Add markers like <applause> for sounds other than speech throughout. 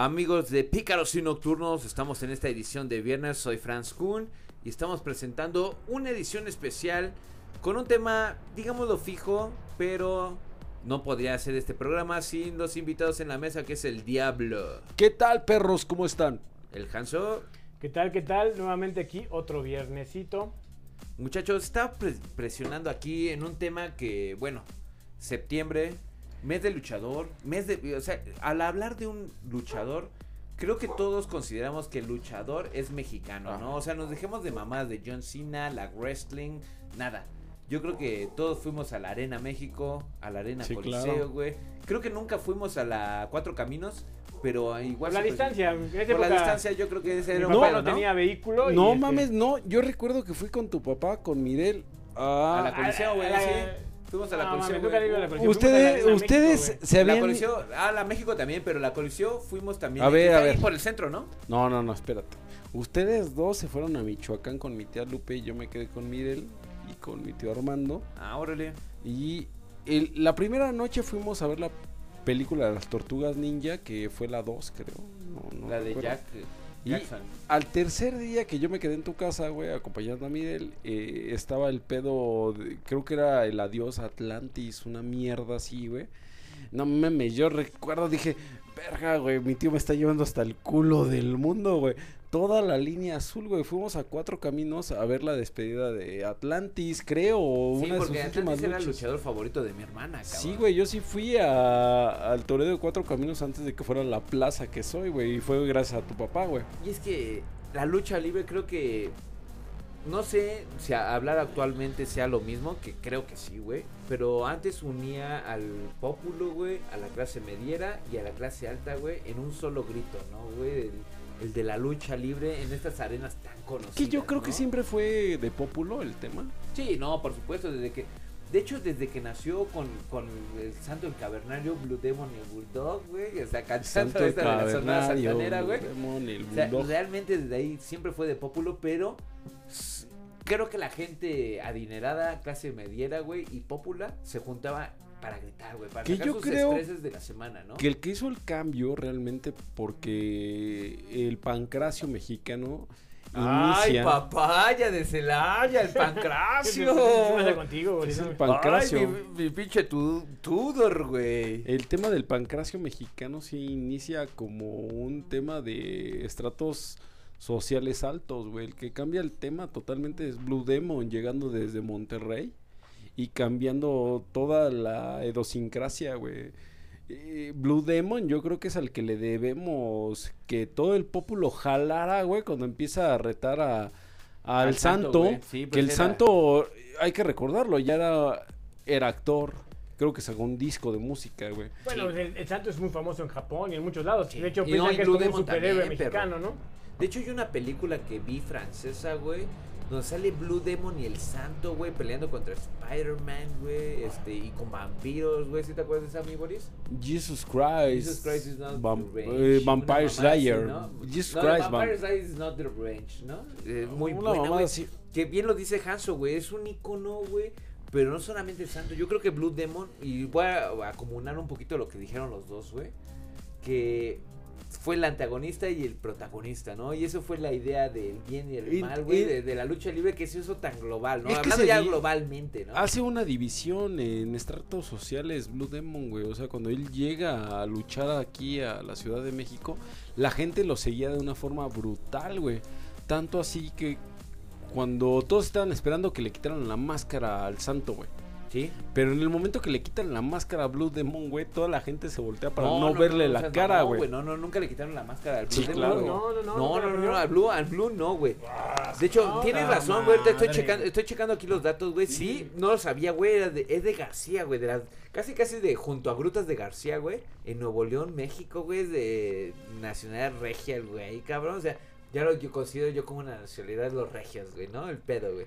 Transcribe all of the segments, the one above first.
Amigos de Pícaros y Nocturnos, estamos en esta edición de viernes. Soy Franz Kuhn y estamos presentando una edición especial con un tema, digámoslo fijo, pero no podría hacer este programa sin los invitados en la mesa, que es el Diablo. ¿Qué tal, perros? ¿Cómo están? El Hanso. ¿Qué tal? ¿Qué tal? Nuevamente aquí, otro viernesito. Muchachos, está presionando aquí en un tema que, bueno, septiembre, mes de luchador, mes de... O sea, al hablar de un luchador, creo que todos consideramos que el luchador es mexicano, ¿no? O sea, nos dejemos de mamás de John Cena, la wrestling, nada. Yo creo que todos fuimos a la Arena México, a la Arena Coliseo, güey. Creo que nunca fuimos a la Cuatro Caminos, pero igual... Por la distancia. Por la distancia yo creo que ese era no, no tenía vehículo. No este mames, no. Yo recuerdo que fui con tu papá, con Mirel. A, a la Coliseo, güey, sí. Fuimos a la Coliseo. Ustedes, ustedes se habían. La ah, la México también, pero la Coliseo fuimos también. A ver, a ver. por el centro, ¿no? No, no, no, espérate. Ustedes dos se fueron a Michoacán con mi tía Lupe y yo me quedé con Mirel y con mi tío Armando. Ah, órale. Y la primera noche fuimos a ver la película de las tortugas ninja, que fue la 2, creo. la de Jack. Y al tercer día que yo me quedé en tu casa, güey, acompañando a Miguel, eh, estaba el pedo, creo que era el adiós Atlantis, una mierda así, güey. No mames, yo recuerdo, dije, verga, güey, mi tío me está llevando hasta el culo del mundo, güey toda la línea azul, güey. Fuimos a cuatro caminos a ver la despedida de Atlantis, creo. Sí, una porque Atlantis era el luchador favorito de mi hermana, cabrón. Sí, güey, yo sí fui a, al Toredo de cuatro caminos antes de que fuera la plaza que soy, güey. Y fue gracias a tu papá, güey. Y es que la lucha libre creo que... No sé si hablar actualmente sea lo mismo, que creo que sí, güey. Pero antes unía al pópulo, güey, a la clase mediera y a la clase alta, güey, en un solo grito, ¿no, güey? El de la lucha libre en estas arenas tan conocidas. Que yo creo que siempre fue de populo el tema. Sí, no, por supuesto, desde que de hecho, desde que nació con, con el Santo el Cavernario, Blue Demon y el Bulldog, güey, o sea, cantando esta de la zona santanera, güey. O sea, realmente desde ahí siempre fue de populo, pero creo que la gente adinerada, clase mediera, güey, y popular se juntaba para gritar, güey, para que sacar yo sus creo de la semana, ¿no? Que el que hizo el cambio realmente porque el pancracio mexicano Inicia. Ay, papaya de Celaya, el pancracio. ¿Qué contigo, Es el pancracio. Ay, mi, pinche Tudor, güey. El tema del pancracio mexicano sí inicia como un tema de estratos sociales altos, güey. El que cambia el tema totalmente es Blue Demon llegando desde Monterrey y cambiando toda la idiosincrasia, güey. Blue Demon yo creo que es al que le debemos que todo el pueblo jalara, güey, cuando empieza a retar a, al, santo, que pues el santo, hay que recordarlo, ya era, era actor, creo que sacó un disco de música, güey. Bueno, el, santo es muy famoso en Japón y en muchos lados. De hecho, piensan que es como un superhéroe mexicano, ¿no? De hecho, hay una película que vi francesa, güey, donde sale Blue Demon y el Santo, güey, peleando contra Spider-Man, güey, este, y con vampiros, güey, ¿sí te acuerdas de esa, mi Boris? Jesus Christ. Jesus Christ is not the range. Eh, Vampire Slayer. ¿no? Jesus no, Christ. Vampire Slayer is not the range, ¿no? Eh, muy bueno, güey. Que bien lo dice Hanso, güey, es un icono, güey. Pero no solamente el santo, yo creo que Blue Demon, y voy a acumular un poquito lo que dijeron los dos, güey, que fue el antagonista y el protagonista, ¿no? Y eso fue la idea del bien y el mal, güey, de, la lucha libre que se hizo tan global, ¿no? Hablando ya globalmente, ¿no? Hace una división en estratos sociales Blue Demon, güey. O sea, cuando él llega a luchar aquí a la Ciudad de México, la gente lo seguía de una forma brutal, güey. Tanto así que cuando todos estaban esperando que le quitaran la máscara al santo, güey. Sí. Pero en el momento que le quitan la máscara a Blue Demon, güey, toda la gente se voltea para no, verle la cara, güey. No, no, nunca le quitaron la máscara al Blue sí, Demon. Claro. No, no, no. No, no, no, al Blue, al Blue no, güey. De hecho, tienes razón, güey. Estoy checando, estoy checando aquí los datos, güey. Sí, no lo sabía, güey. Es de García, güey. De las, casi, casi de junto a Grutas de García, güey. En Nuevo León, México, güey. De Nacional Regia, güey, cabrón. O sea, ya lo yo considero yo como una nacionalidad los regios, güey, ¿no? El pedo, güey.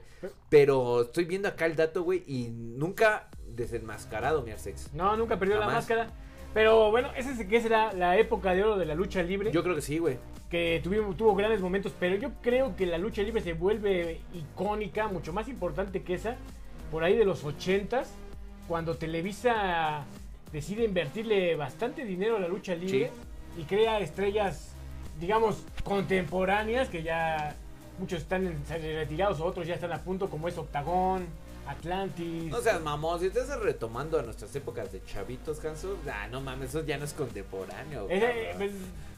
Pero estoy viendo acá el dato, güey, y nunca desenmascarado mi Arsex. No, nunca perdió la máscara. Pero bueno, esa es que será la época de oro de la lucha libre. Yo creo que sí, güey. Que tuvimos, tuvo grandes momentos, pero yo creo que la lucha libre se vuelve icónica, mucho más importante que esa, por ahí de los ochentas, cuando Televisa decide invertirle bastante dinero a la lucha libre. y crea estrellas, digamos, contemporáneas que ya muchos están retirados, otros ya están a punto, como es Octagón, Atlantis. No seas mamón, si estás retomando a nuestras épocas de chavitos, Hanso, ah, no mames, eso ya no es contemporáneo. Pues,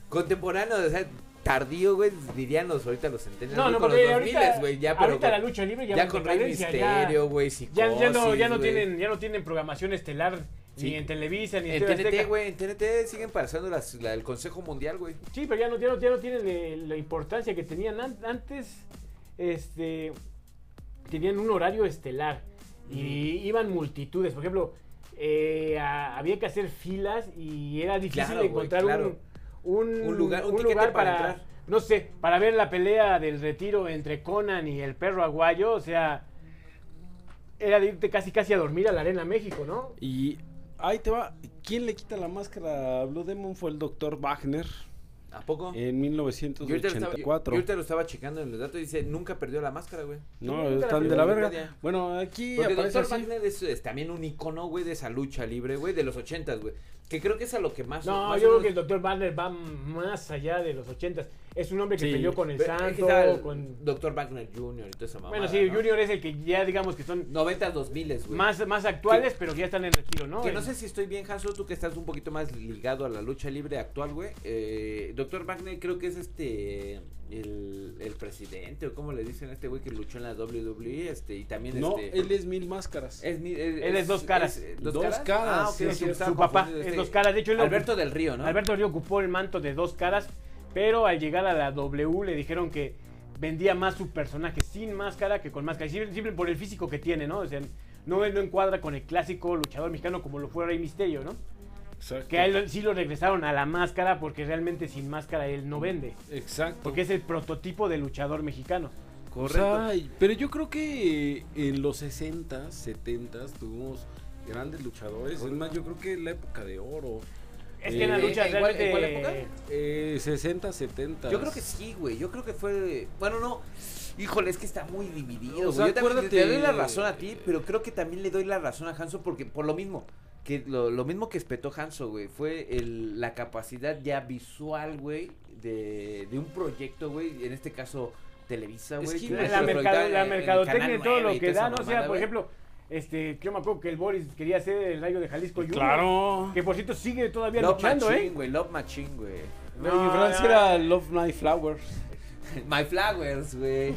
Contemporáneo, o sea, tardío, güey, dirían los ahorita los centenarios. no, no, con porque los ahorita, 2000, güey, ya, pero ahorita la lucha libre ya, ya con Rey Misterio, güey, ya, ya, no, ya no tienen, ya no tienen programación estelar Sí. ni en Televisa ni en, En TNT, güey, en TNT siguen pasando las, la- el Consejo Mundial, güey. Sí, pero ya no, ya no, ya no tienen eh, la importancia que tenían an- antes. Este, tenían un horario estelar y iban multitudes. Por ejemplo, eh, a- había que hacer filas y era difícil Claro, encontrar claro. un, un, Un lugar- un un tiquete lugar para para, entrar. no sé, para ver la pelea del retiro entre Conan y el perro aguayo. O sea, era de irte casi casi a dormir a la Arena México, ¿no? Y ahí te va. ¿Quién le quita la máscara a Blue Demon? Fue el doctor Wagner ¿A poco? en Yo ahorita, lo estaba, yo- 1984. yo ahorita lo estaba checando en los datos y dice, nunca perdió la máscara, güey. No, están de la verga. Bueno, aquí Porque aparece Doctor así. Wagner es, es también un icono, güey, de esa lucha libre, güey, de los ochentas, güey. Que creo que es a lo que más... No, más yo creo que el Dr. Wagner va más allá de los ochentas. Es un hombre que Sí. peleó con el Pero Santo, el con... Doctor Wagner Jr. y toda esa mamada, Bueno, sí, ¿no? Junior es el que ya digamos que son 90 2000 güey. más, más actuales, pero que ya están en retiro, ¿no? Que no El- sé si estoy bien, Hanso, tú que estás un poquito más ligado a la lucha libre actual, güey. Eh, Doctor Wagner creo que es este el, el presidente o como le dicen a este güey que luchó en la WWE, este y también No, este él es mil máscaras. es, mi- Él es dos caras. Dos caras, Ah, sí, su, papá es dos caras. De hecho, él Alberto del Río, ¿no? Alberto Río ocupó el manto de dos caras, pero al llegar a la W le dijeron que vendía más su personaje sin máscara que con máscara. Y Siempre, siempre por el físico que tiene, ¿no? O sea, no, no encuadra con el clásico luchador mexicano como lo fue Rey Misterio, ¿no? Exacto. Que a él sí lo regresaron a la máscara porque realmente sin máscara él no vende. Exacto. Porque es el prototipo de luchador mexicano. O sea, pero yo creo que en los 60, 70 tuvimos grandes luchadores. Es más, yo creo que la época de oro. Es que en la Eh, lucha ¿en cuál- realmente... en cuál época? Eh, 60, 70. Yo creo que sí, güey. Yo creo que fue. Bueno, no. Híjole, es que está muy dividido. O sea. Yo también te doy la razón a ti, pero creo que también le doy la razón a Hanso porque por lo mismo. Que lo, lo mismo que espetó Hanso, güey, fue el, la capacidad ya visual, güey, de, de un proyecto, güey, en este caso Televisa, Es güey. que que la, mercado- la en- en mercadotecnia y todo 9 lo que da, ¿no? O sea, por ejemplo, este, yo me acuerdo que el Boris quería ser el rayo de Jalisco Junior. Claro. Que por cierto sigue todavía Love luchando, Machine, ¿eh? güey, Love Machine, güey. No, No, y Francia no. era Love My Flowers. My Flowers, güey.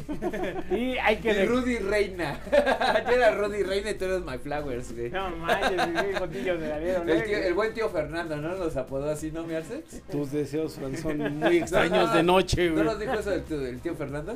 Y hay que... Y Rudy Reina. <laughs> Yo era Rudy Reina y tú eres My Flowers, güey. No manches, botillos de la vida, ¿no? El, tío- el buen tío Fernando, ¿no? Los apodó así, ¿no, mi Arce? Tus deseos, Fran, son muy <laughs> extraños de noche, ¿No güey. nos dijo eso el tío, el tío Fernando?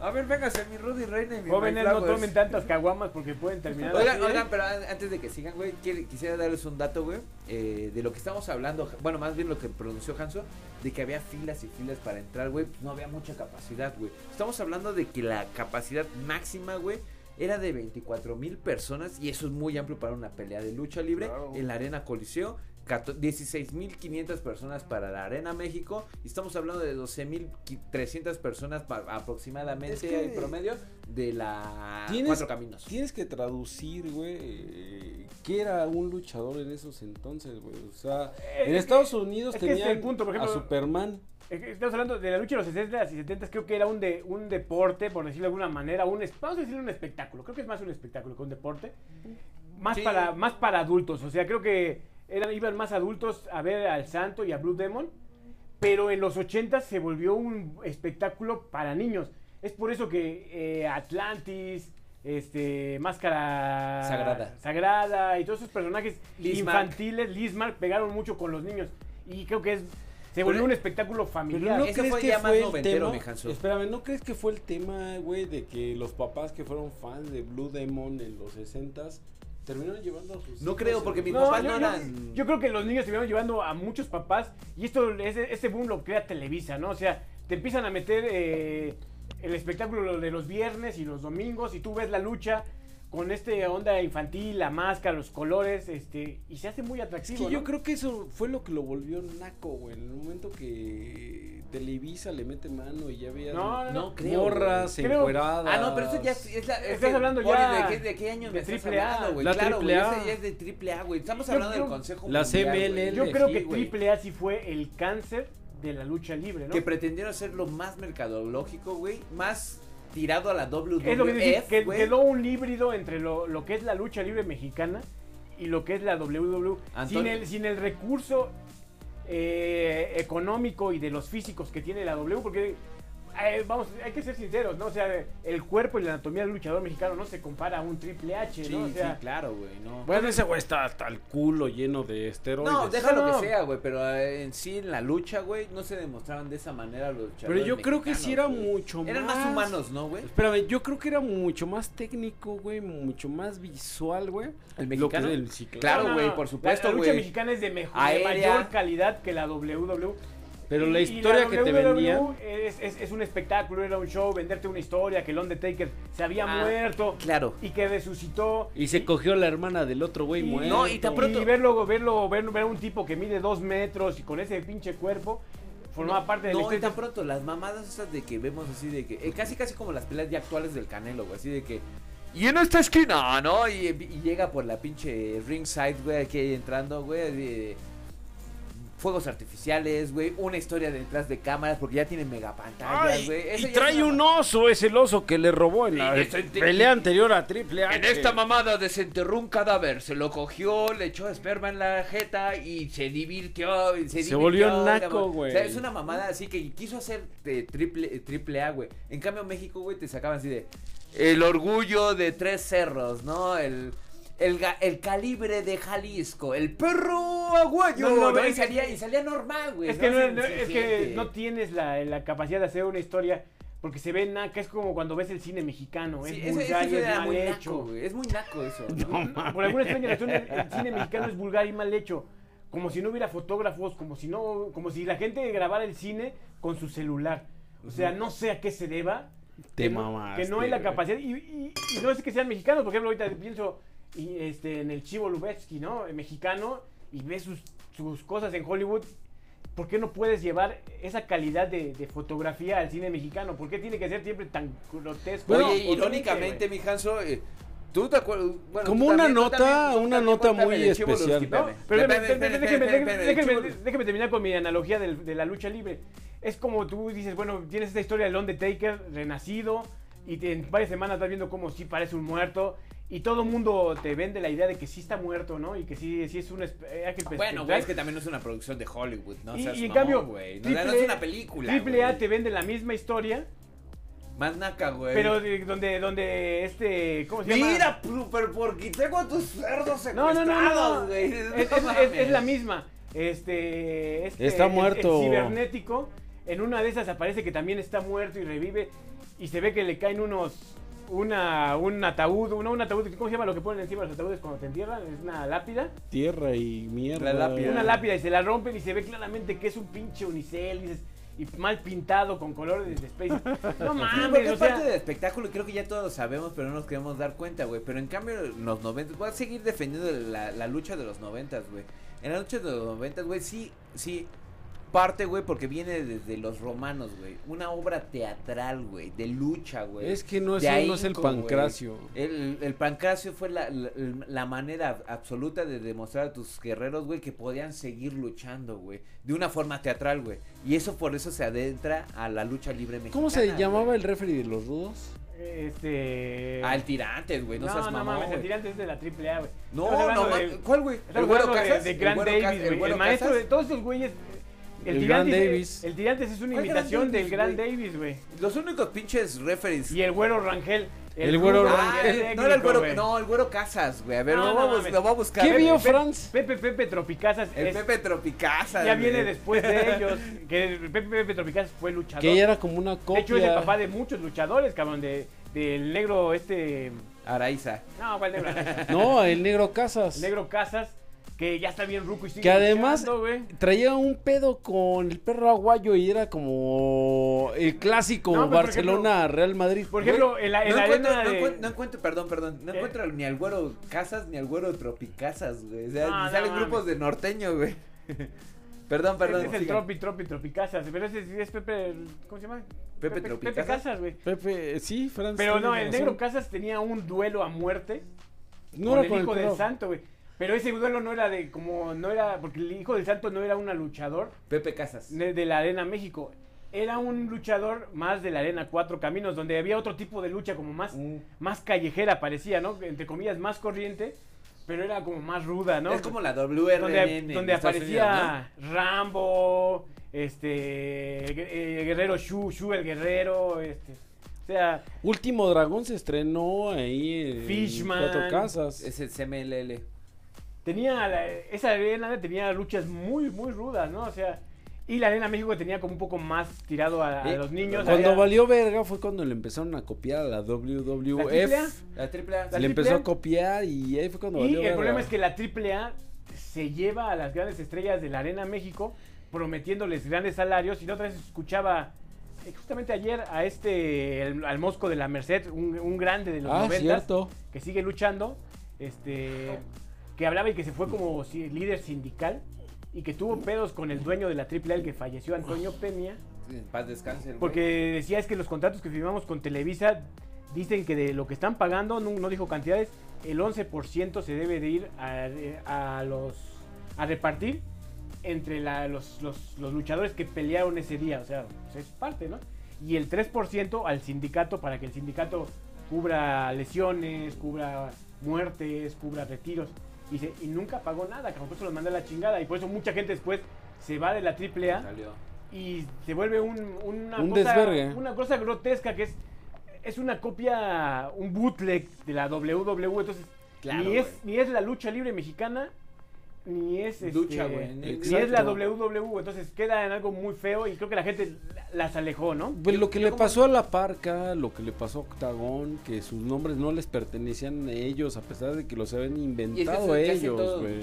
A ver, véngase, mi Rudy Reina y mi Jóvenes, no tomen tantas caguamas porque pueden terminar Oigan, así, ¿eh? oigan, pero an- antes de que sigan, güey, quisiera darles un dato, güey, eh, de lo que estamos hablando, bueno, más bien lo que pronunció Hanso, de que había filas y filas para entrar, güey, pues no había mucha capacidad, güey. Estamos hablando de que la capacidad máxima, güey, era de 24 mil personas y eso es muy amplio para una pelea de lucha libre Claro. en la Arena Coliseo. 16.500 personas para la Arena México y estamos hablando de 12.300 personas aproximadamente Es que- en promedio de la Tienes- Cuatro Caminos. Tienes que traducir, güey, eh, qué era un luchador en esos entonces, güey. O sea, Es en que- Estados Unidos es que ese es tenían el punto, por a Superman. Es que Estamos hablando de la lucha de los 60s y 70s, creo que era un, de, un deporte, por decirlo de alguna manera, un, vamos a decirle un espectáculo, creo que es más un espectáculo que un deporte, más, Sí. para, más para adultos, o sea, creo que eran, iban más adultos a ver al Santo y a Blue Demon, pero en los 80s se volvió un espectáculo para niños. Es por eso que eh, Atlantis, este, Máscara Sagrada. Sagrada y todos esos personajes Liz infantiles, Lismark, pegaron mucho con los niños. Y creo que es se volvió Pero- un espectáculo familiar. no Ese crees fue que fue el tema. Espérame, ¿no crees que fue el tema, güey, de que los papás que fueron fans de Blue Demon en los 60s terminaron llevando a sus No creo, porque mis No, papás yo, no yo- eran. yo creo que los niños estuvieron llevando a muchos papás y esto ese, ese boom lo crea Televisa, ¿no? O sea, te empiezan a meter eh, el espectáculo de los viernes y los domingos y tú ves la lucha con este onda infantil, la máscara, los colores, este, y se hace muy Es atractivo. que yo creo que eso fue lo que lo volvió naco, güey. En el momento que Televisa le mete mano y ya había No, no, No, creo, morras. Creo- encueradas. Ah, no, pero eso ya es, es la. es Estás que, hablando ya ¿De qué, de qué año de me estás triple A. hablando, güey? La Claro, güey. triple A. Ese ya es de triple A, güey. Estamos Yo hablando creo- del Consejo La Mundial. CMLL. Yo creo que. Triple A sí fue el cáncer de la lucha libre, ¿no? Que pretendieron ser lo más mercadológico, güey. Más tirado a la WWF, es lo que decir, que quedó un híbrido entre lo, lo que es la lucha libre mexicana y lo que es la WWE. Sin el, sin el recurso eh, económico y de los físicos que tiene la W, porque eh, vamos, hay que ser sinceros, ¿no? O sea, el cuerpo y la anatomía del luchador mexicano no se compara a un Triple H, Sí, ¿no? O sea, sí, claro, güey. No. Bueno, ese güey está hasta el culo lleno de esteroides. No, deja No, lo no. que sea, güey, pero eh, en sí en la lucha, güey, no se demostraban de esa manera los Pero luchadores yo creo que sí era güey. mucho más. Eran más humanos, ¿no, güey? Espérame, yo creo que era mucho más técnico, güey, mucho más visual, güey. ¿El Lo que mexicano? el- sí, Claro, güey, por supuesto, La, lucha güey. mexicana es de, mejor, de mayor calidad que la WWE. Pero Y- la historia que te WWE vendían. Es, es- es un espectáculo, era un show, venderte una historia, que el Undertaker se había Ah, muerto Claro. y que resucitó. Y se cogió la hermana del otro güey Y- muerto. No, y tan pronto- Y verlo, verlo, ver, ver a un tipo que mide dos metros y con ese pinche cuerpo, formaba parte de la No, y historia. tan pronto, las mamadas esas de que vemos así de que, eh, casi casi como las peleas ya actuales del Canelo, güey, así de que, y en esta esquina, ¿no? Y, y llega por la pinche ringside, güey, aquí entrando, güey, fuegos artificiales, güey, una historia detrás de cámaras, porque ya tiene megapantallas, güey. Y trae un oso, es el oso que le robó en la pelea anterior a Triple H. En esta mamada desenterró un cadáver, se lo cogió, le echó esperma en la jeta y se divirtió. y Se, Se volvió divirtió, naco, cabrón. güey. O sea, es una mamada así que quiso hacer de triple, triple A, güey. En cambio, México, güey, te sacaban así de el orgullo de tres cerros, ¿no? El, el, el calibre de Jalisco, el perro aguayo. No, no, ¿no? es y, salía, y salía normal, güey. Es que, no, es que no tienes la, la capacidad de hacer una historia porque se ve naca, es como cuando ves el cine mexicano, Sí, es vulgar ese y es mal muy hecho. naco. Es muy naco eso. <laughs> ¿no? Por alguna extraña razón, el, el cine mexicano es vulgar y mal hecho. Como si no hubiera fotógrafos, como si no, como si la gente grabara el cine con su celular. O sea, no sé a qué se deba. Te que no, mamaste, que no hay la capacidad. Y, y- y no es que sean mexicanos, por ejemplo, ahorita pienso y, este, en el Chivo Lubetsky, ¿no? El mexicano, y ves sus, sus cosas en Hollywood. ¿Por qué no puedes llevar esa calidad de, de fotografía al cine mexicano? ¿Por qué tiene que ser siempre tan grotesco? Bueno, Oye, irónicamente, mi Hanso, eh, ¿tú te acuerdas? Bueno, Como una también, nota, también, una nota muy de especial. Déjeme, terminar con mi analogía del- de, la lucha libre. Es como tú dices, bueno, tienes esta historia del Undertaker renacido y te- en varias semanas estás viendo como sí parece un muerto y todo el mundo te vende la idea de que sí está muerto, ¿no? Y que sí, sí es un eh, ángel Bueno, güey, es que también no es una producción de Hollywood, ¿no? y, Seas y en mamón, cambio, güey. No, Triple no es una película. Triple A te vende la misma historia, Más naca, güey. pero de- donde, donde este, ¿cómo se llama? Mira, super porque tengo a tus cerdos No, no, no, no, no. secuestrados, güey. Es, No es- es- mames. es la misma. Este, este, Está el- muerto. El, cibernético. En una de esas aparece que también está muerto y revive. Y se ve que le caen unos. Una, un ataúd, una, un ataúd, ¿cómo se llama lo que ponen encima de los ataúdes cuando te entierran? Es una lápida. Tierra y mierda. La lápida. Una lápida y se la rompen y se ve claramente que es un pinche unicel. dices, y mal pintado con colores de Space. <laughs> No Sí, porque mames, es o sea. parte del espectáculo y creo que ya todos lo sabemos, pero no nos queremos dar cuenta, güey. Pero en cambio, en los 90, voy a seguir defendiendo la, la lucha de los 90, güey. En la lucha de los 90, güey, sí, sí, parte, güey, porque viene desde los romanos, güey. Una obra teatral, güey, de lucha, güey. Es que no es, no es el pancracio. El, el pancracio fue la, la, la manera absoluta de demostrar a tus guerreros, güey, que podían seguir luchando, güey. De una forma teatral, güey. Y eso por eso se adentra a la lucha libre mexicana. ¿Cómo se llamaba el referee de los rudos? Este. Ah, el tirantes, güey, no, no, seas no mamón, mames, el güey. tirante es de la triple A, güey. No, no, ma- de- ¿cuál, güey? Estamos hablando de, de Grant güero Davis, Casas? güey. El, güero maestro Casas? de todos estos güeyes. El, El Grant Davis. El Tirantes es una ¿Cuál Grant imitación del güey? Davis, güey. Los únicos pinches referees. Y el güero Rangel. El güero Ah, Rangel el- no era el güero, güey. no, el güero Casas, güey. A ver, No, lo, no voy a bus- mames. lo voy a buscar. ¿Qué vio Franz? Pepe Pepe Tropicazas. El es- Pepe Tropicasa. ya viene después de <laughs> ellos. Que el Pepe Pepe Tropicazas fue luchador. Que ella era como una de copia. hecho, es el papá de muchos luchadores, cabrón. De, del negro este. Araiza. No, ¿cuál negro? No, el negro Casas. negro Casas. Que ya está bien ruco y sigue Que además luchando, traía un pedo con el perro aguayo y era como el clásico No, Barcelona-Real Madrid. Por ejemplo, en la, en no, la encuentro, arena no, de... encuentro, no encuentro- perdón, perdón, no ¿Eh? encuentro ni al güero Casas ni al güero Tropicasas, güey. O sea, No, no salen grupos de norteño, güey. <laughs> perdón, perdón. Es el sigan. Tropi, Tropi, Tropicasas. Pero ese sí es Pepe. ¿Cómo se llama? Pepe Pepe Tropicasas. Casas, güey. Pepe, sí, Franz. Pero no, el negro Casas tenía un duelo a muerte no con era el con hijo el del santo, güey. Pero ese duelo no era de como no era porque el hijo del santo no era una luchador Pepe Casas. de, de la Arena México. Era un luchador más de la Arena Cuatro Caminos, donde había otro tipo de lucha como más, Mm. más callejera, parecía, ¿no? Entre comillas, más corriente, pero era como más ruda, ¿no? Es como la WRN. donde, en donde aparecía Rambo, este, eh, Guerrero Shu, Shu el Guerrero, este, o sea, Último Dragón se estrenó ahí en Fishman. Cuatro Casas. Es el CMLL. Tenía, la- esa arena tenía luchas muy, muy rudas, ¿no? O sea, y la arena México tenía como un poco más tirado a, a Eh, los niños. Cuando valió verga fue cuando le empezaron a copiar a la WWF. ¿La AAA? La triple A. La le triple empezó A. copiar y ahí fue cuando Y valió el verga. problema es que la AAA se lleva a las grandes estrellas de la Arena México prometiéndoles grandes salarios y la otra vez escuchaba eh, justamente ayer a este el- al Mosco de la Merced, un, un grande de los Ah, 90 cierto. que sigue luchando, este que hablaba y que se fue como líder sindical y que tuvo pedos con el dueño de la AAA, el que falleció Antonio Peña, En paz descanse. porque decía es que los contratos que firmamos con Televisa dicen que de lo que están pagando, no, no dijo cantidades, el 11% se debe de ir a, a los a repartir entre la- los, los- los luchadores que pelearon ese día, o sea, pues es parte, ¿no? Y el 3% al sindicato para que el sindicato cubra lesiones, cubra muertes, cubra retiros. Y, dice, y nunca pagó nada, como por eso los mandé a la chingada. Y por eso mucha gente después se va de la AAA Salió. y se vuelve un, una, Un cosa, desvergue. una cosa grotesca que es es una copia, un bootleg de la WWE, entonces Claro, ni, es, ni es la lucha libre mexicana, ni es, este, Lucha, güey, ni es la WWE, entonces queda en algo muy feo y creo que la gente las alejó, ¿no? Pues lo que le como- pasó a la Parca, lo que le pasó a Octagón, que sus nombres no les pertenecían a ellos, a pesar de que los habían Y es que inventado ellos, güey.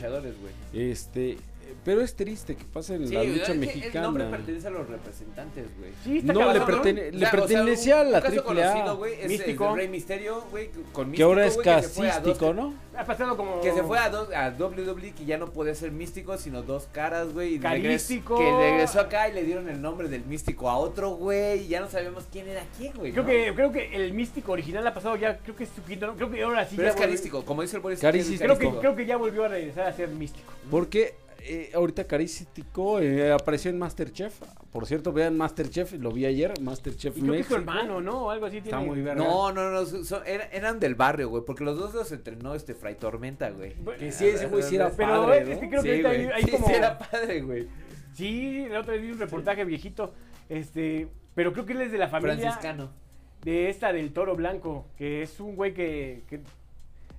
Este, pero es triste que pase en Sí, la es lucha El mexicana. nombre pertenece a los representantes, güey. Sí, No, le, pertene- le O sea, o sea, pertenecía un- a la triple A, es Místico. el Rey Misterio, güey, con que ahora es Místico, que se fue a dos- casístico, ¿no? Ha pasado como... Que se fue a, dos, a WWE que ya no podía ser místico, sino dos caras, güey. Carístico. Que regresó acá y le dieron el nombre del místico a otro, güey. Y ya no sabemos quién era quién, güey. Creo ¿no? que, creo que el místico original ha pasado ya, creo que es su quinto, ¿no? creo que ahora sí Pero ya es volvió- carístico, como dice el Boris. Carístico. Creo que, creo que ya volvió a regresar a ser místico. Porque eh, ahorita Carístico eh, apareció en Masterchef. Por cierto, vean Masterchef, lo vi ayer, Masterchef Y creo que es su México. hermano, ¿no? O algo así Está tiene. muy verga. No, no, no, son- eran, eran del barrio, güey, porque los dos los entrenó este Fray Tormenta, güey. Que sí, ese güey sí era Pero padre, es ¿no? que creo Sí, que ahorita hay, güey. hay Sí, como... sí era padre, güey. Sí, la otra vez vi un reportaje viejito. Este, pero creo que él es de la familia Franciscano. de esta del Toro Blanco, que es un güey que, que,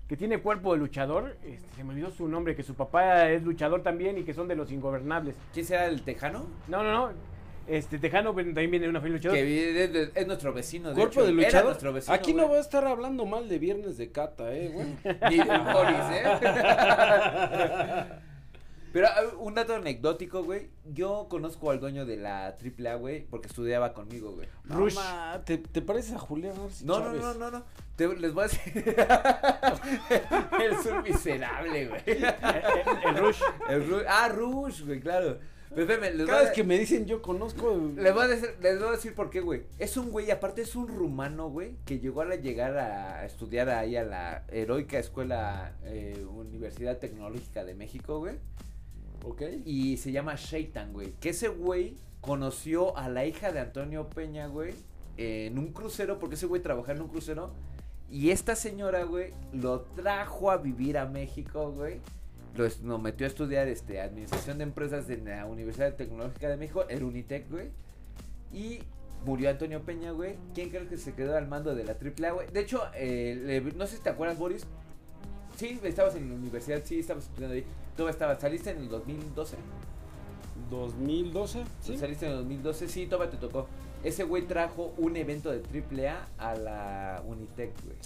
que tiene cuerpo de luchador. Este, se me olvidó su nombre, que su papá es luchador también y que son de los ingobernables. ¿Quién será el tejano? No, no, no. Este, Tejano pues, también viene de una familia de luchador. Que es, es- es nuestro vecino. De Cuerpo hecho. de Era luchador. nuestro vecino, Aquí no va a estar hablando mal de Viernes de Cata, eh, güey. <laughs> Ni del Boris, ¿eh? <laughs> Pero a ver, un dato anecdótico, güey. Yo conozco al dueño de la AAA, güey, porque estudiaba conmigo, güey. Rush. Ma, ¿te, te pareces a Julián Arce No, no, no, no, no. Te- les voy a decir. <laughs> Eres un miserable, güey. El, el- el Rush. El Ru- ah, Rush, güey, claro. Pero espérame, les voy Cada a- vez que me dicen yo conozco. Les voy, a decir, les voy a decir por qué, güey. Es un güey, aparte es un rumano, güey, que llegó a la- llegar a estudiar ahí a la heroica escuela eh, Universidad Tecnológica de México, güey. Ok. Y se llama Shaitan, güey. Que ese güey conoció a la hija de Antonio Peña, güey, en un crucero, porque ese güey trabajaba en un crucero. Y esta señora, güey, lo trajo a vivir a México, güey. Lo, metió a estudiar este, administración de empresas en la Universidad Tecnológica de México, el Unitec, güey. Y murió Antonio Peña, güey. ¿Quién crees que se quedó al mando de la AAA, güey? De hecho, eh, le- no sé si te acuerdas, Boris. Sí, estabas en la universidad, sí, estabas estudiando ahí. Tú estabas, saliste en el 2012. 2012. ¿sí? Saliste en el 2012, sí, todavía te tocó. Ese güey trajo un evento de AAA a la Unitec, güey.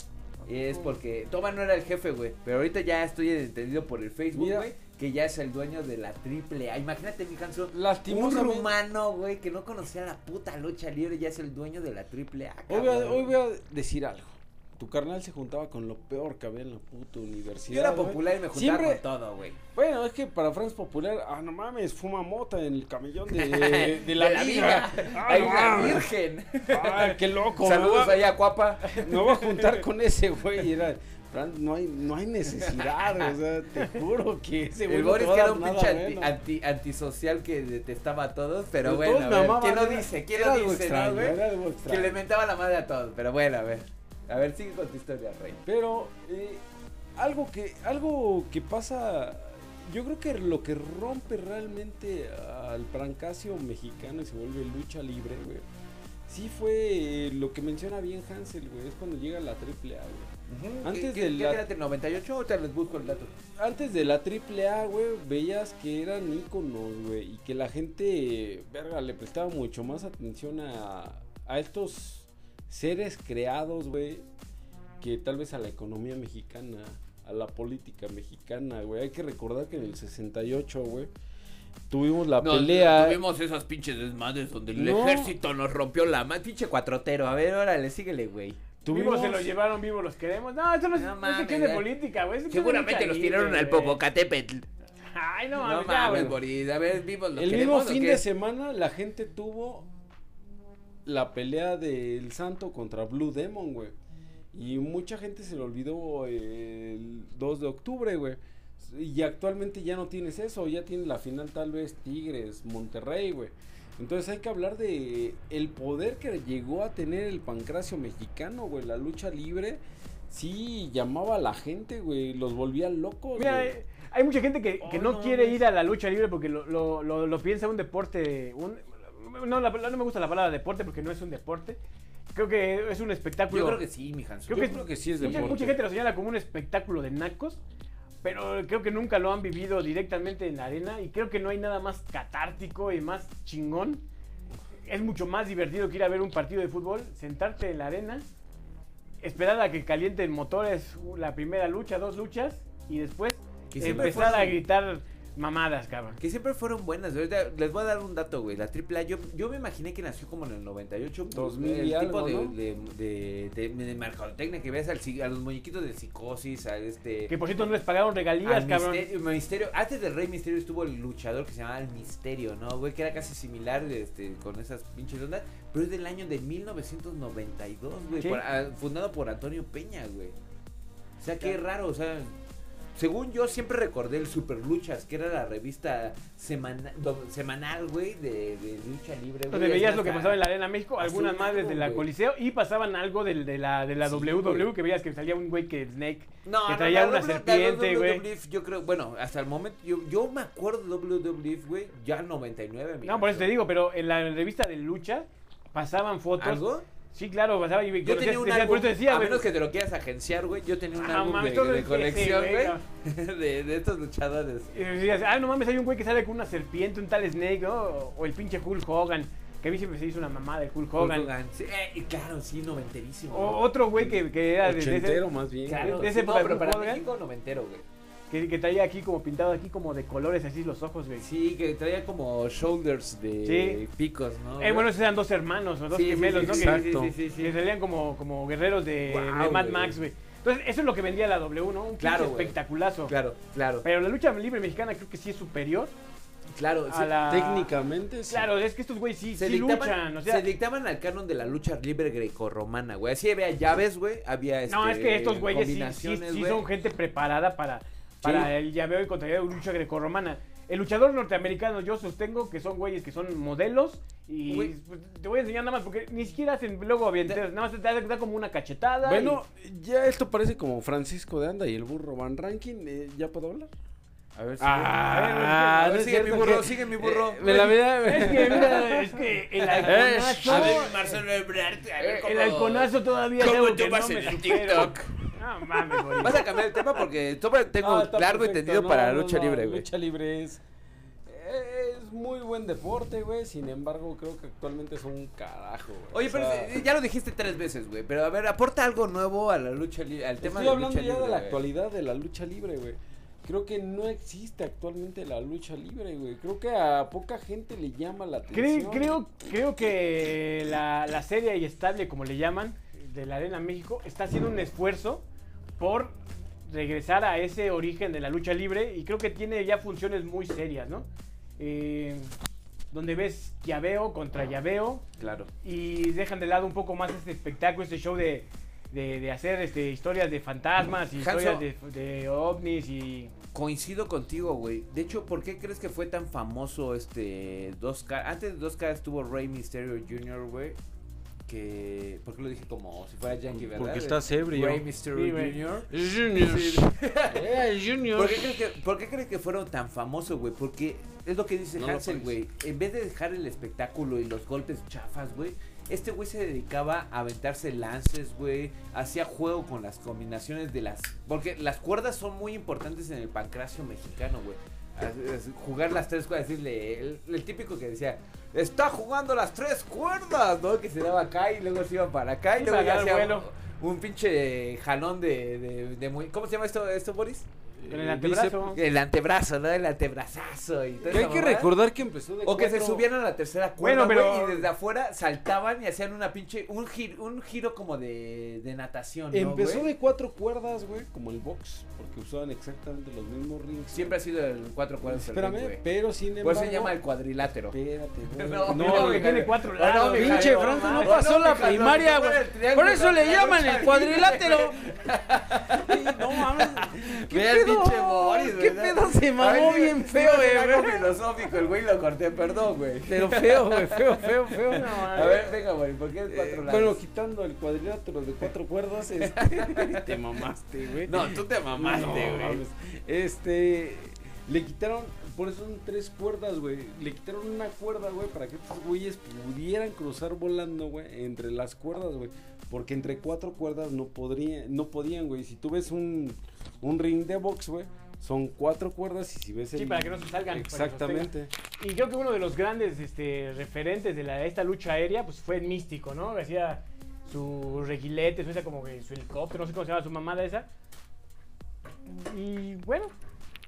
Es porque Toma no era el jefe, güey. Pero ahorita ya estoy entendido por el Facebook, Mira. güey. que ya es el dueño de la triple A. Imagínate, mi canción. Un rumano, güey, que no conocía la puta lucha libre, ya es el dueño de la triple A. Hoy voy, a, cabrón. hoy voy a decir algo. Tu carnal se juntaba con lo peor que había en la puta universidad. Yo era güey. popular y me juntaba Siempre- con todo, güey. Bueno, es que para Franz Popular, ah, no mames, fuma mota en el camellón de, <laughs> de la, De la liga. viga. Ah, no mames. virgen. Ay, qué loco. Saludos allá a Cuapa. voy a, juntar <laughs> con ese güey. Era, Franz, no hay, no hay necesidad, o sea, te juro que ese güey El no Boris que era un pinche anti, bueno. anti- antisocial que detestaba a todos, pero Pero bueno, todos a ver, ¿quién lo dice? ¿Quién lo dice, no, extraño, Que le mentaba la madre a todos, pero bueno, a ver. A ver, sigue con tu historia, Rey. Pero eh, algo que algo que pasa, yo creo que lo que rompe realmente al Brancasio mexicano y se vuelve lucha libre, güey. Sí fue eh, lo que menciona bien Hansel, güey, es cuando llega la AAA, güey. Antes ¿Qué, del qué, la- quédate, 98 o te les busco el dato? Antes de la AAA, güey, veías que eran íconos, güey, y que la gente, verga, le prestaba mucho más atención a, a estos seres creados, güey, que tal vez a la economía mexicana, a la política mexicana, güey. Hay que recordar que en el 68, güey, tuvimos la pelea. Tuvimos esas pinches desmadres donde el No. ejército nos rompió la madre. Pinche cuatrotero. A ver, órale, síguele, güey. Tuvimos, Vivos se los llevaron, vivos los queremos. No, eso no, es- No no mames, sé qué es de política, güey. eso es de Seguramente los tiraron al. Popocatépetl. Ay, no No mames, ya, mames, güey. A ver, vivos los El mismo queremos, ¿o fin de semana la gente tuvo la pelea del Santo contra Blue Demon, güey. Y mucha gente se le olvidó el 2 de octubre, güey. Y actualmente ya no tienes eso, ya tienes la final tal vez Tigres, Monterrey, güey. Entonces hay que hablar de el poder que llegó a tener el pancracio mexicano, güey. La lucha libre sí llamaba a la gente, güey. Los volvía locos, Mira, güey. eh, hay mucha gente que, que Oh, no, no quiere ir a la lucha libre porque lo, lo, lo, lo piensa un deporte. Un, no, la- no me gusta la palabra deporte porque no es un deporte. Creo que es un espectáculo. Yo creo que sí, mi Hans. Yo que- creo que sí es mucha, deporte. mucha gente lo señala como un espectáculo de nacos, pero creo que nunca lo han vivido directamente en la arena y creo que no hay nada más catártico y más chingón. Es mucho más divertido que ir a ver un partido de fútbol, sentarte en la arena, esperar a que calienten motores la primera lucha, dos luchas y después empezar a gritar mamadas, cabrón. Que siempre fueron buenas. Ahorita les voy a dar un dato, güey. La AAA, yo, yo me imaginé que nació como en el 98. 2000 el y tipo algo, de, ¿no? de, de, de, de mercadotecnia que ves al, a los muñequitos de psicosis, a este... Que por cierto no les pagaron regalías, al cabrón. misterio, misterio. Antes del Rey Misterio estuvo el luchador que se llamaba El Misterio, ¿no, güey? Que era casi similar este, con esas pinches ondas. Pero es del año de 1992, güey. Por- ah, fundado por Antonio Peña, güey. O sea, qué raro, o sea... Según yo siempre recordé el Super Luchas, que era la revista semana- do- semanal, güey, de, de lucha libre. güey. Donde veías lo que más, pasaba en la Arena México, algunas Azul madres de la. Coliseo y pasaban algo del- de, la, de la Sí, güey. que veías que salía un güey que Snake. No, que no, traía la una W- la serpiente, güey. WWF, Yo creo, bueno, hasta el momento, yo, yo me acuerdo de WWF, güey, ya 99. mi No, por eso te digo, pero en la revista de lucha pasaban fotos. ¿Algo? Sí, claro, pasaba y Yo tenía un álbum, eso decía, a güey. menos que te lo quieras agenciar, güey, yo tenía un Ah, álbum mames, de, todo de el colección, de, de estos luchadores. Y decías, ah, no mames, hay un güey que sale con una serpiente, un tal Snake, ¿no? O, el pinche Hulk Hogan, que a mí siempre se hizo una mamá de Hulk Hogan. Hulk Hogan. Sí, eh, claro, sí, noventerísimo. O otro güey que, que era de, de ese- Ochentero más bien. Claro, de esa sí, no, pero para Hogan. México noventero, güey. Que, que traía aquí como pintado aquí como de colores así los ojos, güey. Sí, que traía como shoulders de Sí. picos, ¿no? Eh, bueno, esos eran dos hermanos o dos Sí, gemelos, sí, ¿no? sí, Que- exacto. sí, sí, sí, que sí. salían como, como guerreros de, Mad güey. Max, güey. Entonces, eso es lo que vendía la W, ¿no? Un Claro, espectaculazo. Claro, claro, Pero la lucha libre mexicana creo que sí es superior claro. sí. la... Técnicamente sí. Claro, es que estos güeyes sí, se, sí dictaban, luchan, o sea... se dictaban al canon de la lucha libre grecorromana, güey. Así había llaves, güey. Había no, este, es que estos güeyes sí, sí, son gente preparada para, para el llaveo y contrario de lucha grecorromana. El luchador norteamericano, yo sostengo que son güeyes que son modelos y Güey. pues, te voy a enseñar nada más porque ni siquiera hacen luego avienteros, nada más te da, te da como una cachetada. Bueno, ya esto parece como Francisco de Anda y el burro Van Ranking. eh, ¿Ya puedo hablar? A ver, Ah, a no ver, es sigue mi cierto burro, que- sigue mi burro. Eh, me la y- vida. es que mira, es que el <laughs> halconazo, a ver, Marcelo Ebrard, a ver eh, cómo... el halconazo todavía ¿Cómo tú no vas me en el supero. TikTok? No mames, güey. Vas a cambiar el tema porque tengo Ah, largo entendido No, para la lucha no, libre, güey. Lucha libre es. Es muy buen deporte, güey. Sin embargo, creo que actualmente es un carajo, güey. Oye, O pero sea, ya lo dijiste tres veces, güey. Pero a ver, aporta algo nuevo a la lucha libre, al tema Estoy de hablando lucha ya libre. de la actualidad de la lucha libre, güey. creo que no existe actualmente la lucha libre, güey. Creo que a poca gente le llama la atención. Creo, creo, creo que la, la serie y estable, como le llaman, de la Arena México, está haciendo un esfuerzo por regresar a ese origen de la lucha libre y creo que tiene ya funciones muy serias, ¿no? Eh, donde ves llaveo contra llaveo Claro. y dejan de lado un poco más este espectáculo, este show de, de, de hacer este, historias de fantasmas y historias de, de ovnis y... Coincido contigo, güey. De hecho, ¿por qué crees que fue tan famoso este 2K? Antes de 2K estuvo Rey Mysterio Jr., güey. Que. ¿Por qué lo dije como si fuera Yankee, verdad? Porque estás ebrio. Rey Mysterio. Jr. Junior. Sí. <laughs> Eh, Junior. ¿Por qué, crees que, ¿Por qué crees que fueron tan famosos, güey? Porque es lo que dice No pones. güey. En vez de dejar el espectáculo y los golpes chafas, güey, este güey se dedicaba a aventarse lances, güey. Hacía juego con las combinaciones de las. Porque las cuerdas son muy importantes en el pancracio mexicano, güey. Jugar las tres cuerdas, decirle. El, el típico que decía. Está jugando las tres cuerdas, ¿no? Que se daba acá y luego se iba para acá y luego ya hacía un, un pinche jalón de, de, de muy- ¿Cómo se llama esto, esto Boris? Con el Eh, antebrazo. El antebrazo, ¿no? El antebrazazo y todo hay que recordar que empezó de O que se subieran a la tercera cuerda, Bueno, pero- y desde afuera saltaban y hacían una pinche, un giro, un giro como de, de natación, ¿no, Empezó de cuatro cuerdas, güey, como el box, porque usaban exactamente los mismos rings. Siempre ha sido el cuatro cuerdas ring, Espérame, güey. pero sin Pues embargo. se llama el cuadrilátero. Espérate, güey. <laughs> No, No, no, que mija, tiene cuatro lados. Pinche Franco no pasó la primaria, güey. el Por eso le la llaman el cuadrilátero. <laughs> no mames. Pinche Boris, ¿Qué pedo? Se mamó Ay, bien feo, güey. filosófico, el güey lo corté, perdón, güey. Pero feo, güey, feo, feo, feo. <laughs> No, A ver, venga, güey, ¿por qué Eh, cuatro lados? bueno, quitando el cuadrilátero de cuatro cuerdas, este, <laughs> te mamaste, güey. No, tú te mamaste, No, güey. mames. Este, le quitaron, por eso son tres cuerdas, güey. Le quitaron una cuerda, güey, para que estos güeyes pudieran cruzar volando, güey, entre las cuerdas, güey. Porque entre cuatro cuerdas no podrían, no podían, güey. Si tú ves un, un ring de box, güey, son cuatro cuerdas y si ves el... Sí, para que no se salgan, Exactamente. Y creo que uno de los grandes este, referentes de la, esta lucha aérea pues fue el místico, ¿no? Que hacía su reguilete, su, esa como que su helicóptero, no sé cómo se llama su mamada esa. Y bueno,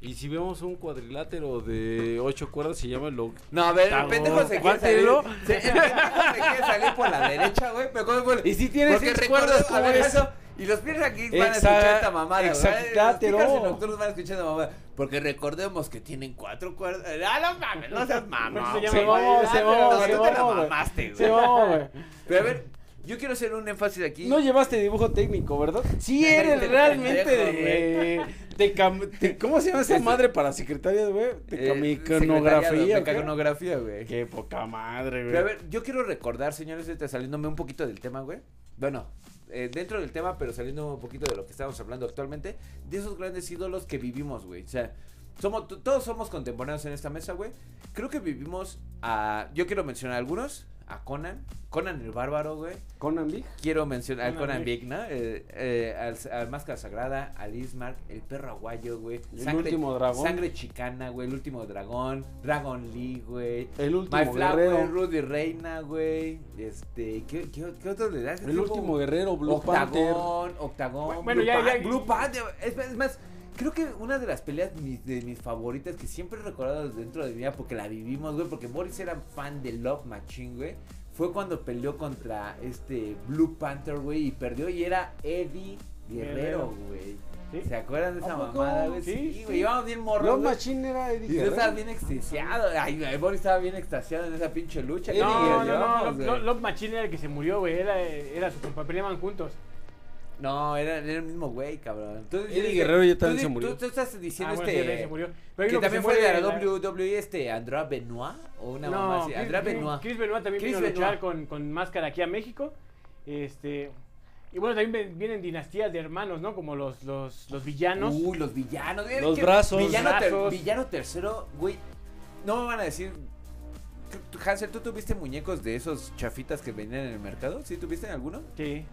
Y si vemos un cuadrilátero de ocho cuerdas, se llama lo... No, a ver, el pendejo se quiere salir. Se, el pendejo se quiere salir por la derecha, güey. Pero ¿cómo? Y si tienes Porque seis cuerdas, a ¿cómo ver, es? eso, Y los Pierce aquí van a escuchar esta mamada, güey. exactátelo. Los Pierce nocturnos van a escuchar esta mamada. Porque recordemos que tienen cuatro cuerdas. ¡Ah, no mames! No seas mamón. Se mamó, se mamó. Se mamó, güey. Pero a ver, yo quiero hacer un énfasis aquí. No llevaste dibujo técnico, ¿verdad? Sí <laughs> eres realmente de, de cam- de- ¿Cómo se llama esa <laughs> madre para secretaria, güey? De Eh, camiconografía. güey. Qué poca madre, Pero a güey. ver, yo quiero recordar, señores, saliéndome un poquito del tema, güey. Bueno, eh, dentro del tema, pero saliendo un poquito de lo que estamos hablando actualmente, de esos grandes ídolos que vivimos, güey. O sea, somos, todos somos contemporáneos en esta mesa, güey. Creo que vivimos a. Yo quiero mencionar algunos. A Conan. Conan el Bárbaro, güey. Conan Big. Quiero mencionar al Conan Conan Big. Big, ¿no? Eh, eh, al, al Máscara Sagrada, al Ismark, el perro aguayo, güey. El último dragón. Sangre chicana, güey. El último dragón. Dragon Lee, güey. El My último Flower, guerrero. Rudy Reina, güey. Este, ¿qué, qué, qué otro le das? El último guerrero, Blue Panther. Octagón, Octagón. Bueno, Blue ya- ya- Blue Panther. Es, es más, creo que una de las peleas mis- de mis favoritas que siempre he recordado dentro de mi vida porque la vivimos, güey. Porque Boris era fan de Love Machine, güey. Fue cuando peleó contra este Blue Panther, güey. Y perdió y era Eddie Guerrero, Guerrero. güey. ¿sí? ¿Se acuerdan de esa mamada, güey? Sí, Sí, sí. güey. Íbamos bien morros. Güey. Machine era Eddie Y yo Guerrero. estaba bien extasiado. Ay, Boris estaba bien extasiado en esa pinche lucha. No, no, no, Love- güey. Love Love Machine era el que se murió, güey. Era, era su compa, peleaban juntos. No, era, era el mismo güey, cabrón. Tú- Eddie Guerrero ya también se murió. Tú, tú estás diciendo Ah, bueno, sí, este. se murió. Pero hay que también fue de la WWE, este Andrea Benoit. O una mamá No, así. Chris, Andrea Benoit. Chris Benoit también Chris vino a luchar con, con máscara aquí a México. Este. Y bueno, también vienen dinastías de hermanos, ¿no? Como los, los, los villanos. Uy, los villanos. Es Los que brazos. Villano, ter- Brazos. villano tercero, güey. No me van a decir. Hansel, ¿tú tuviste muñecos de esos chafitas que venían en el mercado? ¿Sí tuviste alguno? Sí.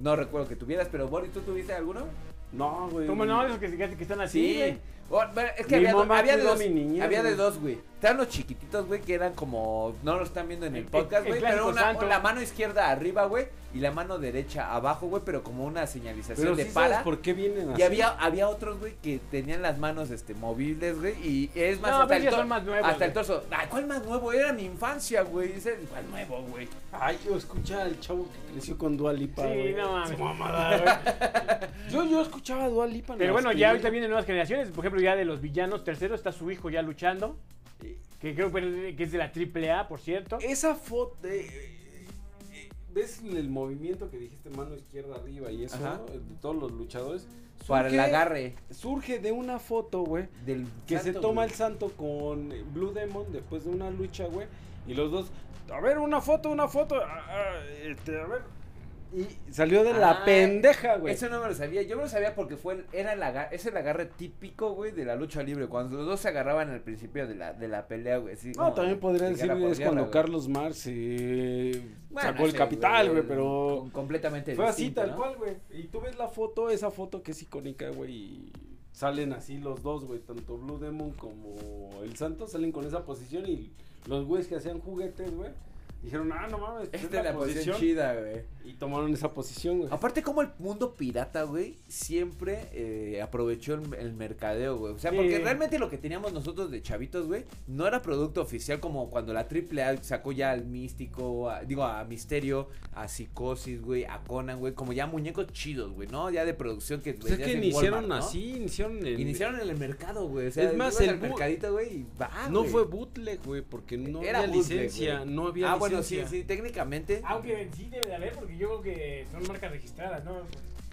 No recuerdo que tuvieras, pero Boris, ¿tú tuviste alguno? No, güey. ¿Cómo no? Esos que, que- que están así, Sí, güey. Oh, bueno, es que Mi había, do- había de dos, niñez, había de dos, güey. Estaban los chiquititos, güey, que eran como, no lo están viendo en el El- podcast, güey, pero una, la mano izquierda arriba, güey, y la mano derecha abajo, güey, pero como una señalización Pero de sí sabes para. por qué vienen así. Y había, había otros, güey, que tenían las manos, este, movibles, güey, y es más, No, hasta, pero el, más nuevos, hasta el torso. Ay, ¿cuál más nuevo? Era mi infancia, güey, ese, ¿cuál nuevo, güey? Ay, yo escuchaba al chavo que creció con Dua Lipa, Sí, güey. no mames. Mamada. Yo, yo escuchaba a Dua Lipa en Pero bueno, ya ahorita vienen nuevas generaciones. Por ejemplo, ya de los villanos, tercero está su hijo ya luchando. Que creo que es de la AAA, por cierto. Esa foto de... eh, ¿Ves el movimiento que dijiste mano izquierda arriba y eso? Ajá. De todos los luchadores. Para el Surge- agarre Surge de una foto, güey. del Que se toma güey. el santo con Blue Demon después de una lucha, güey. Y los dos, a ver, una foto, una foto. ah, ah, este, a ver. Y salió de la Ah, pendeja, güey. Eso no me lo sabía. Yo me lo sabía porque fue era el agarre, es el agarre típico, güey, de la lucha libre. Cuando los dos se agarraban al principio de la, de la pelea, güey. así No, también podría de decir es cuando güey. Carlos Marx eh, Bueno, sacó el capital, güey, pero con- completamente fue así tal ¿no? cual, güey. Y tú ves la foto, esa foto que es icónica, güey, y salen así los dos, güey, tanto Blue Demon como el Santo salen con esa posición y los güeyes que hacían juguetes, güey, dijeron, ah, no mames, Esta es la posición chida, güey. Y tomaron esa posición, güey. Aparte, como el mundo pirata, güey, siempre eh, aprovechó el, el mercadeo, güey. O sea, Sí. porque realmente lo que teníamos nosotros de chavitos, güey, no era producto oficial como cuando la AAA sacó ya al Místico, a- digo, a Misterio, a Psicosis, güey, a Conan, güey, como ya muñecos chidos, güey, ¿no? Ya de producción que Pues es que iniciaron Walmart, ¿no? así, iniciaron en... Iniciaron en el mercado, güey. O sea, Es más, el mercadito, güey, y va, No güey. fue bootleg, güey, porque no Era había bootleg, licencia, güey. no había Ah, bueno, sí, sí, técnicamente. Aunque sí debe de haber, porque yo creo que son marcas registradas, ¿no?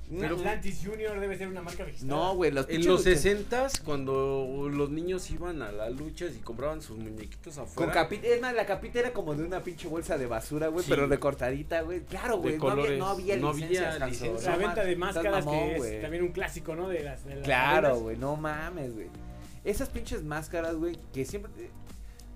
Pero Atlantis Junior debe ser una marca registrada. No, güey, los En los luchas- 60 cuando los niños iban a las luchas y compraban sus muñequitos Con afuera. capita, es más, la capita era como de una pinche bolsa de basura, güey, Sí. pero recortadita, güey. Claro, güey, no había, no había No licencias, había licencias. La venta de máscaras, mamón, que es también un clásico, ¿no? De las, de las Claro, güey, no mames, güey. Esas pinches máscaras, güey, que siempre...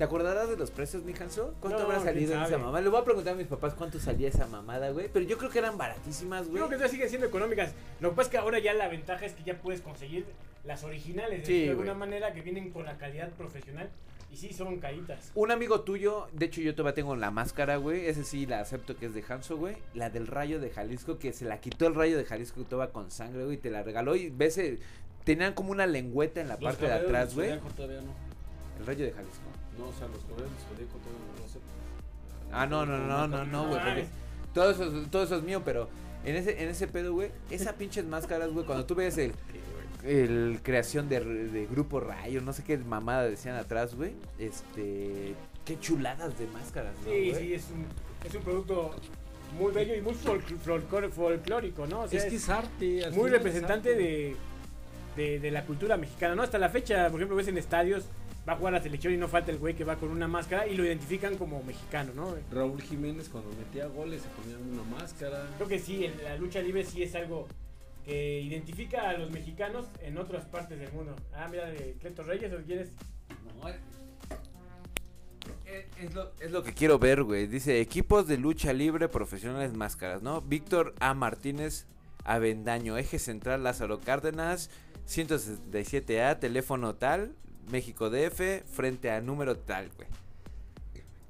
¿Te acordarás de los precios, mi Hanso? ¿Cuánto No, habrá salido en esa mamá? Le voy a preguntar a mis papás cuánto salía esa mamada, güey. Pero yo creo que eran baratísimas, güey. Creo que todavía siguen siendo económicas. Lo que pasa es que ahora ya la ventaja es que ya puedes conseguir las originales, Sí, de alguna manera, que vienen con la calidad profesional. Y sí, son caritas. Un amigo tuyo, de hecho yo todavía tengo la máscara, güey. Ese sí la acepto que es de Hanso, güey. La del rayo de Jalisco, que se la quitó el rayo de Jalisco toda con sangre, güey. y Te la regaló y ves, eh, tenían como una lengüeta en la parte de atrás, güey. Todavía no. El rayo de Jalisco. No, o sea, los caballeros del Zodíaco no lo aceptan. Ah, no, no, no, no, no, güey. Porque todo eso, es- todo eso es mío, pero en ese, en ese pedo, güey, esas pinches máscaras, güey, cuando tú ves el, <laughs> el creación de, de Grupo Rayo, no sé qué mamada decían atrás, güey. Este, qué chuladas de máscaras, ¿no, Sí, güey? sí, es un, es un producto muy bello y muy folclórico, ¿no? O sea, es que es arte. muy representante arte. de, de, de la cultura mexicana, ¿no? Hasta la fecha, por ejemplo, ves en estadios, va a jugar la selección y no falta el güey que va con una máscara y lo identifican como mexicano, ¿no? Raúl Jiménez cuando metía goles se ponía una máscara. Creo que sí, el- la lucha libre sí es algo que identifica a los mexicanos en otras partes del mundo. Ah, mira, de Cleto Reyes, ¿o quieres? No, es lo, es lo que quiero ver, güey. Dice, equipos de lucha libre profesionales máscaras, ¿no? Víctor A. Martínez Avendaño, eje central Lázaro Cárdenas, 167A, teléfono tal, México DF, frente a número tal, güey.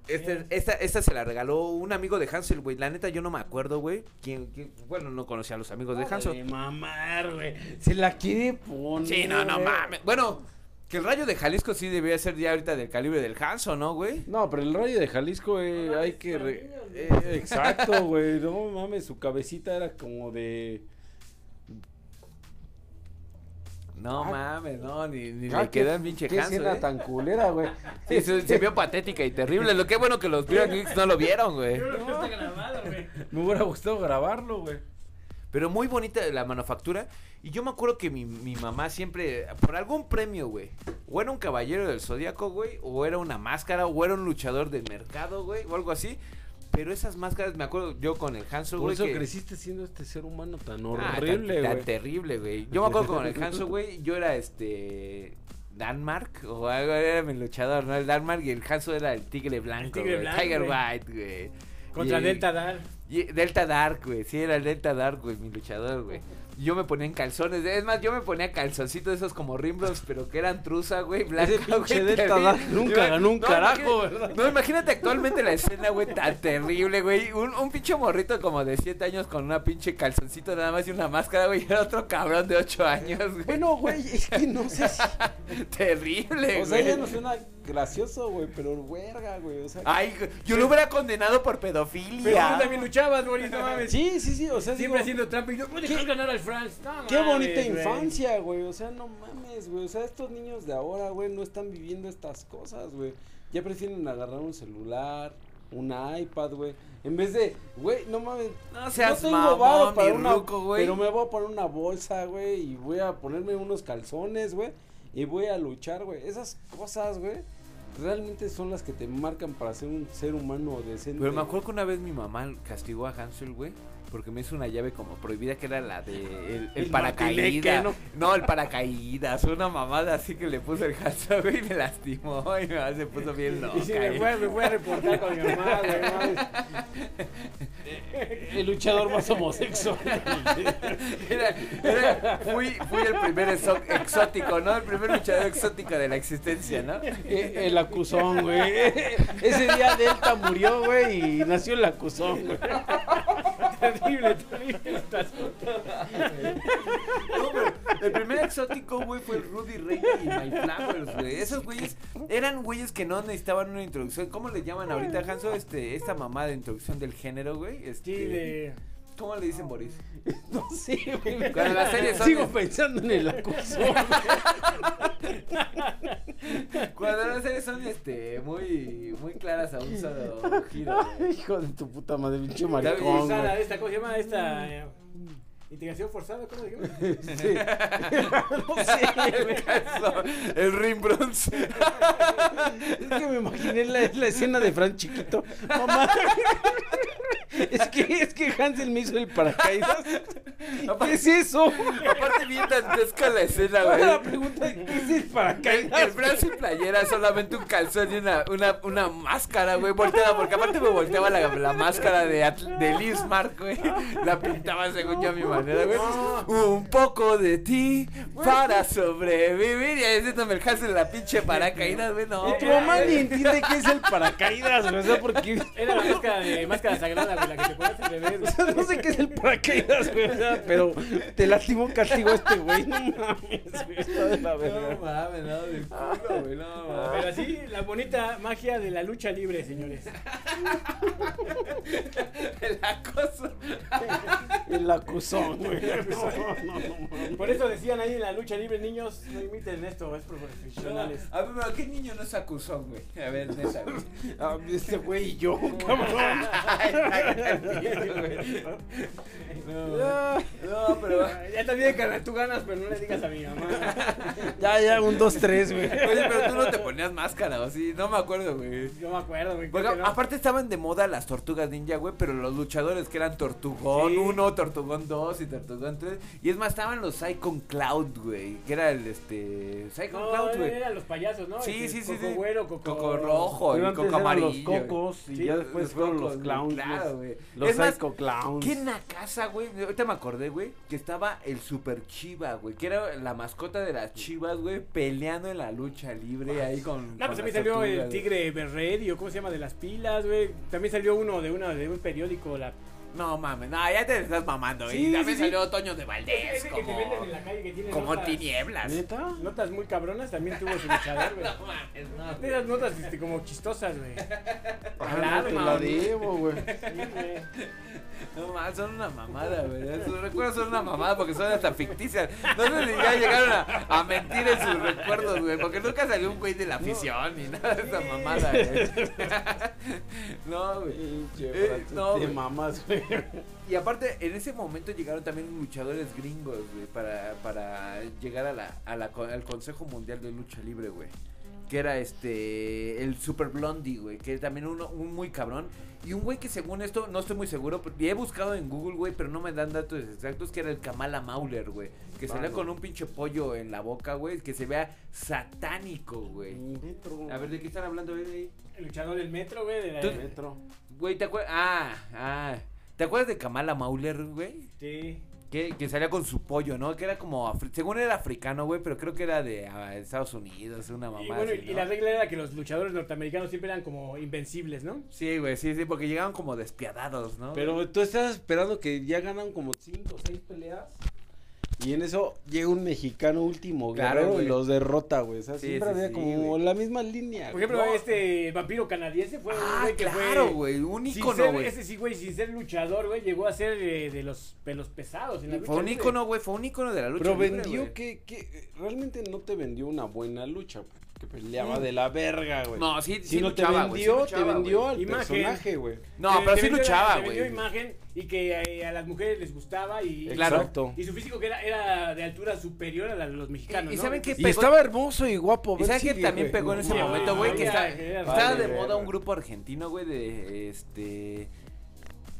Este- esta, esta se la regaló un amigo de Hansel, güey. La neta yo no me acuerdo, güey. ¿Quién, quién- Bueno, no conocía a los amigos de Hansel. De mamar, güey. Se la quiere poner. Sí, no, no mames. Bueno, que el rayo de Jalisco sí debía ser ya ahorita del calibre del Hanso, ¿no, güey? No, pero el rayo de Jalisco eh, No, hay que... re- eh, exacto, güey. No mames, su cabecita era como de... No Ah. mames, no, ni, ni Ah, le queda el pinche qué escena ¿eh? tan culera, güey. <laughs> Sí, se, se vio patética y terrible. Lo que bueno que los Beer Geeks no lo vieron, güey. No está grabado, güey. Me hubiera gustado grabarlo, güey. Pero muy bonita la manufactura. Y yo me acuerdo que mi, mi mamá siempre, por algún premio, güey, o era un caballero del zodiaco, güey, o era una máscara, o era un luchador del mercado, güey, o algo así. Pero esas máscaras, me acuerdo yo con el Hanso, Por güey. eso que- creciste siendo este ser humano tan Ah, horrible, tan, tan güey. terrible, güey. Yo me acuerdo con el Hanso, güey, yo era este. Danmark, o algo, era mi luchador, ¿no? El Danmark y el Hanso era el tigre blanco, tigre güey, blanco, Tiger güey. White, güey. Contra Y- Delta Dar. Y Delta Dark, güey. Sí, era el Delta Dark, güey, mi luchador, güey. Yo me ponía en calzones. Es más, yo me ponía calzoncitos esos como rimbros, pero que eran truza, güey, blanca, Ese pinche güey, nunca ganó un No, carajo, imagínate- ¿verdad? No, imagínate actualmente la escena, güey, tan terrible, güey. Un, un pinche morrito como de 7 años con una pinche calzoncito nada más y una máscara, güey. Y era otro cabrón de 8 años, güey. Bueno, güey, es que no sé si. <laughs> Terrible, O sea, güey. ya no suena gracioso, güey, pero verga, güey. O sea. Ay, güey, yo lo hubiera condenado por Pero pedofilia. tú también luchabas, Boris, no mames. Sí, sí, sí, o sea, Siempre digo, haciendo trampa y no puede ¿Qué- ganar al France. No Qué mames, bonita güey. infancia, güey. O sea, no mames, güey. O sea, estos niños de ahora, güey, no están viviendo estas cosas, güey. Ya prefieren agarrar un celular, un iPad, güey. En vez de, güey, no mames. No seas no tengo mamón, varo para mi una, ruco, güey. pero me voy a poner una bolsa, güey, y voy a ponerme unos calzones, güey, y voy a luchar, güey. Esas cosas, güey, realmente son las que te marcan para ser un ser humano decente. Pero me acuerdo que una vez mi mamá castigó a Hansel, güey. Porque me hizo una llave como prohibida que era la de el, el El paracaídas. ¿no? ¿no? el paracaídas. Una mamada así que le puso el güey, y me lastimó. Y mamá se puso bien loca. Y me a- me voy a reportar con mi mamá, güey. no mames. El luchador más homosexual. Era- era- fui, fui el primer exo- exótico, ¿no? El primer luchador exótico de la existencia, ¿no? Eh, el acusón, güey. Ese día Delta murió, güey, y nació el acusón, güey. <laughs> Terrible, terrible. estás- No, pero el primer exótico, güey, fue Rudy Rey y My Flowers, güey. Esos güeyes eran güeyes que no necesitaban una introducción. ¿Cómo le llaman ahorita, Hanso? Este, esta mamá de introducción del género, güey. Este, Sí, de. ¿Cómo le dicen, Boris? <laughs> No sé, güey. Cuando las series son- Sigo pensando en el acusón. <laughs> Cuando las series son, este, muy, muy claras a un solo giro. <laughs> Hijo de tu puta madre, pinche maricón, esta, ¿Cómo se llama esta? eh, Integración forzada, ¿cómo dijimos? Sí. No sé. El el Rimbrons. Es que me imaginé la, la escena de Fran chiquito. Mamá. <laughs> Es que, es que Hansel me hizo el paracaídas. <laughs> ¿Qué es eso? Aparte bien dantesca la escena, güey. la pregunta ¿qué es el El, paracaídas? el brazo y playera, solamente un calzón y una, una, una máscara, güey, volteada, porque aparte me volteaba la, la máscara de, de Liz Mark, güey. La pintaba según yo a mi manera, güey. Un poco de ti para sobrevivir. Y ahí haciéndome el Hansel la pinche paracaídas, güey, no. Y tu mamá ni entiende qué es el paracaídas, güey. O sea, porque. Era la máscara de máscara sagrada, güey, la que te pones al <laughs> bebé. O sea, no sé qué es el paracaídas, güey. O sea, pero te lastimó un castigo este güey. No mames, güey. Está de la No verga. mames, no, de culo, güey, no mames. Pero así, la bonita magia de la lucha libre, señores. <laughs> El acoso. El acusón, güey. No, no, no. Por eso decían ahí en la lucha libre, niños, no imiten esto, es profesionales. A ver, pero ¿qué niño no es acusón, güey? A ver, neta, güey. <laughs> Este güey y yo, cabrón. No, no, pero. Ya también, carnal, tú ganas, pero no le digas a mi mamá. Ya, ya, un, dos, tres, güey. Oye, pero tú no te ponías máscara, ¿o sí? No me acuerdo, güey. Yo me acuerdo, güey. Porque no. aparte estaban de moda las tortugas ninja, güey, pero los luchadores que eran Tortugón Sí. 1, Tortugón 2 y Tortugón 3. Y es más, estaban los Psychon Cloud, güey, que era el, este, Psychon No, Cloud, güey. eran los payasos, ¿no? Sí, Este, sí, sí, Coco sí. güero, coco, Coco rojo y coco los amarillo. güey. cocos y Sí, ya después los fueron cocos, los clowns. Claro, güey. Los Es más, psycho clowns. Qué casa, güey. Ahorita me acordé, güey, que estaba el Super Chiva, güey, que era la mascota de las chivas, güey, peleando en la lucha libre ahí con. No, pues también salió tortugas, el tigre berredio, ¿cómo se llama? De las pilas, güey. También salió uno de una de un periódico, la... No mames, no, ya te estás mamando. Sí, y también sí. salió Toño de Valdés, Ese que te como, venden en la calle que tiene como notas, tinieblas. ¿Neta? notas muy cabronas, también tuvo su luchador, güey. <laughs> No mames, no. De esas notas este, como chistosas, güey. Ah, Claro, no, te la debo, güey. Sí, güey. No mames, son una mamada, güey. Sus recuerdos son una mamada porque son hasta ficticias. No sé si ya llegaron a, a mentir en sus recuerdos, güey. Porque nunca salió un güey de la afición ni nada de esa mamada, güey. <laughs> No, güey. Eh, no, güey. mamas, güey. Y aparte, en ese momento llegaron también luchadores gringos, güey, para, para llegar a la, a la, al Consejo Mundial de Lucha Libre, güey. Que era este, el Super Blondie, güey, que también uno, un muy cabrón. Y un güey que según esto, no estoy muy seguro, y he buscado en Google, güey, pero no me dan datos exactos, que era el Kamala Mauler, güey. Que salía Vale. con un pinche pollo en la boca, güey, que se vea satánico, güey. Metro. A ver, ¿de qué están hablando, güey? El luchador del metro, güey. De la... Tú- Metro. Güey, ¿te acuerdas? Ah, ah. ¿Te acuerdas de Kamala Mauler, güey? Sí. Que, que salía con su pollo, ¿no? Que era como, afri- según era africano, güey, pero creo que era de ah, Estados Unidos, una mamá. Y bueno, así, y la regla era que los luchadores norteamericanos siempre eran como invencibles, ¿no? Sí, güey, sí, sí, porque llegaban como despiadados, ¿no? Pero tú estás esperando que ya ganan como 5 o 6 peleas. Y en eso llega un mexicano último Claro, guerrero güey. y los derrota, güey. O sea, Sí, siempre sí, había sí, como güey. la misma línea. Por ejemplo, No. este vampiro canadiense fue un Ah, güey que claro, fue... güey, un ícono, güey. ese sí, güey, sin ser luchador, güey, llegó a ser eh, de los pelos pesados en la lucha Fue un ícono, güey, fue un ícono de la lucha Pero libre, vendió que, que realmente no te vendió una buena lucha, güey. Que peleaba de la verga, güey. No, sí, sí Si no luchaba, te güey, sí vendió, luchaba, te vendió güey. al Imagen. personaje, güey. No, Te- pero te sí vendió- luchaba, te vendió güey. imagen y que eh, a las mujeres les gustaba y... Claro. Exacto. Y su físico que era, era de altura superior a la de los mexicanos, Y- y ¿no? ¿saben qué? Y pegó- estaba hermoso y guapo. ¿Y si que también pegó en ese momento, güey? Que estaba de moda un grupo argentino, güey, de este.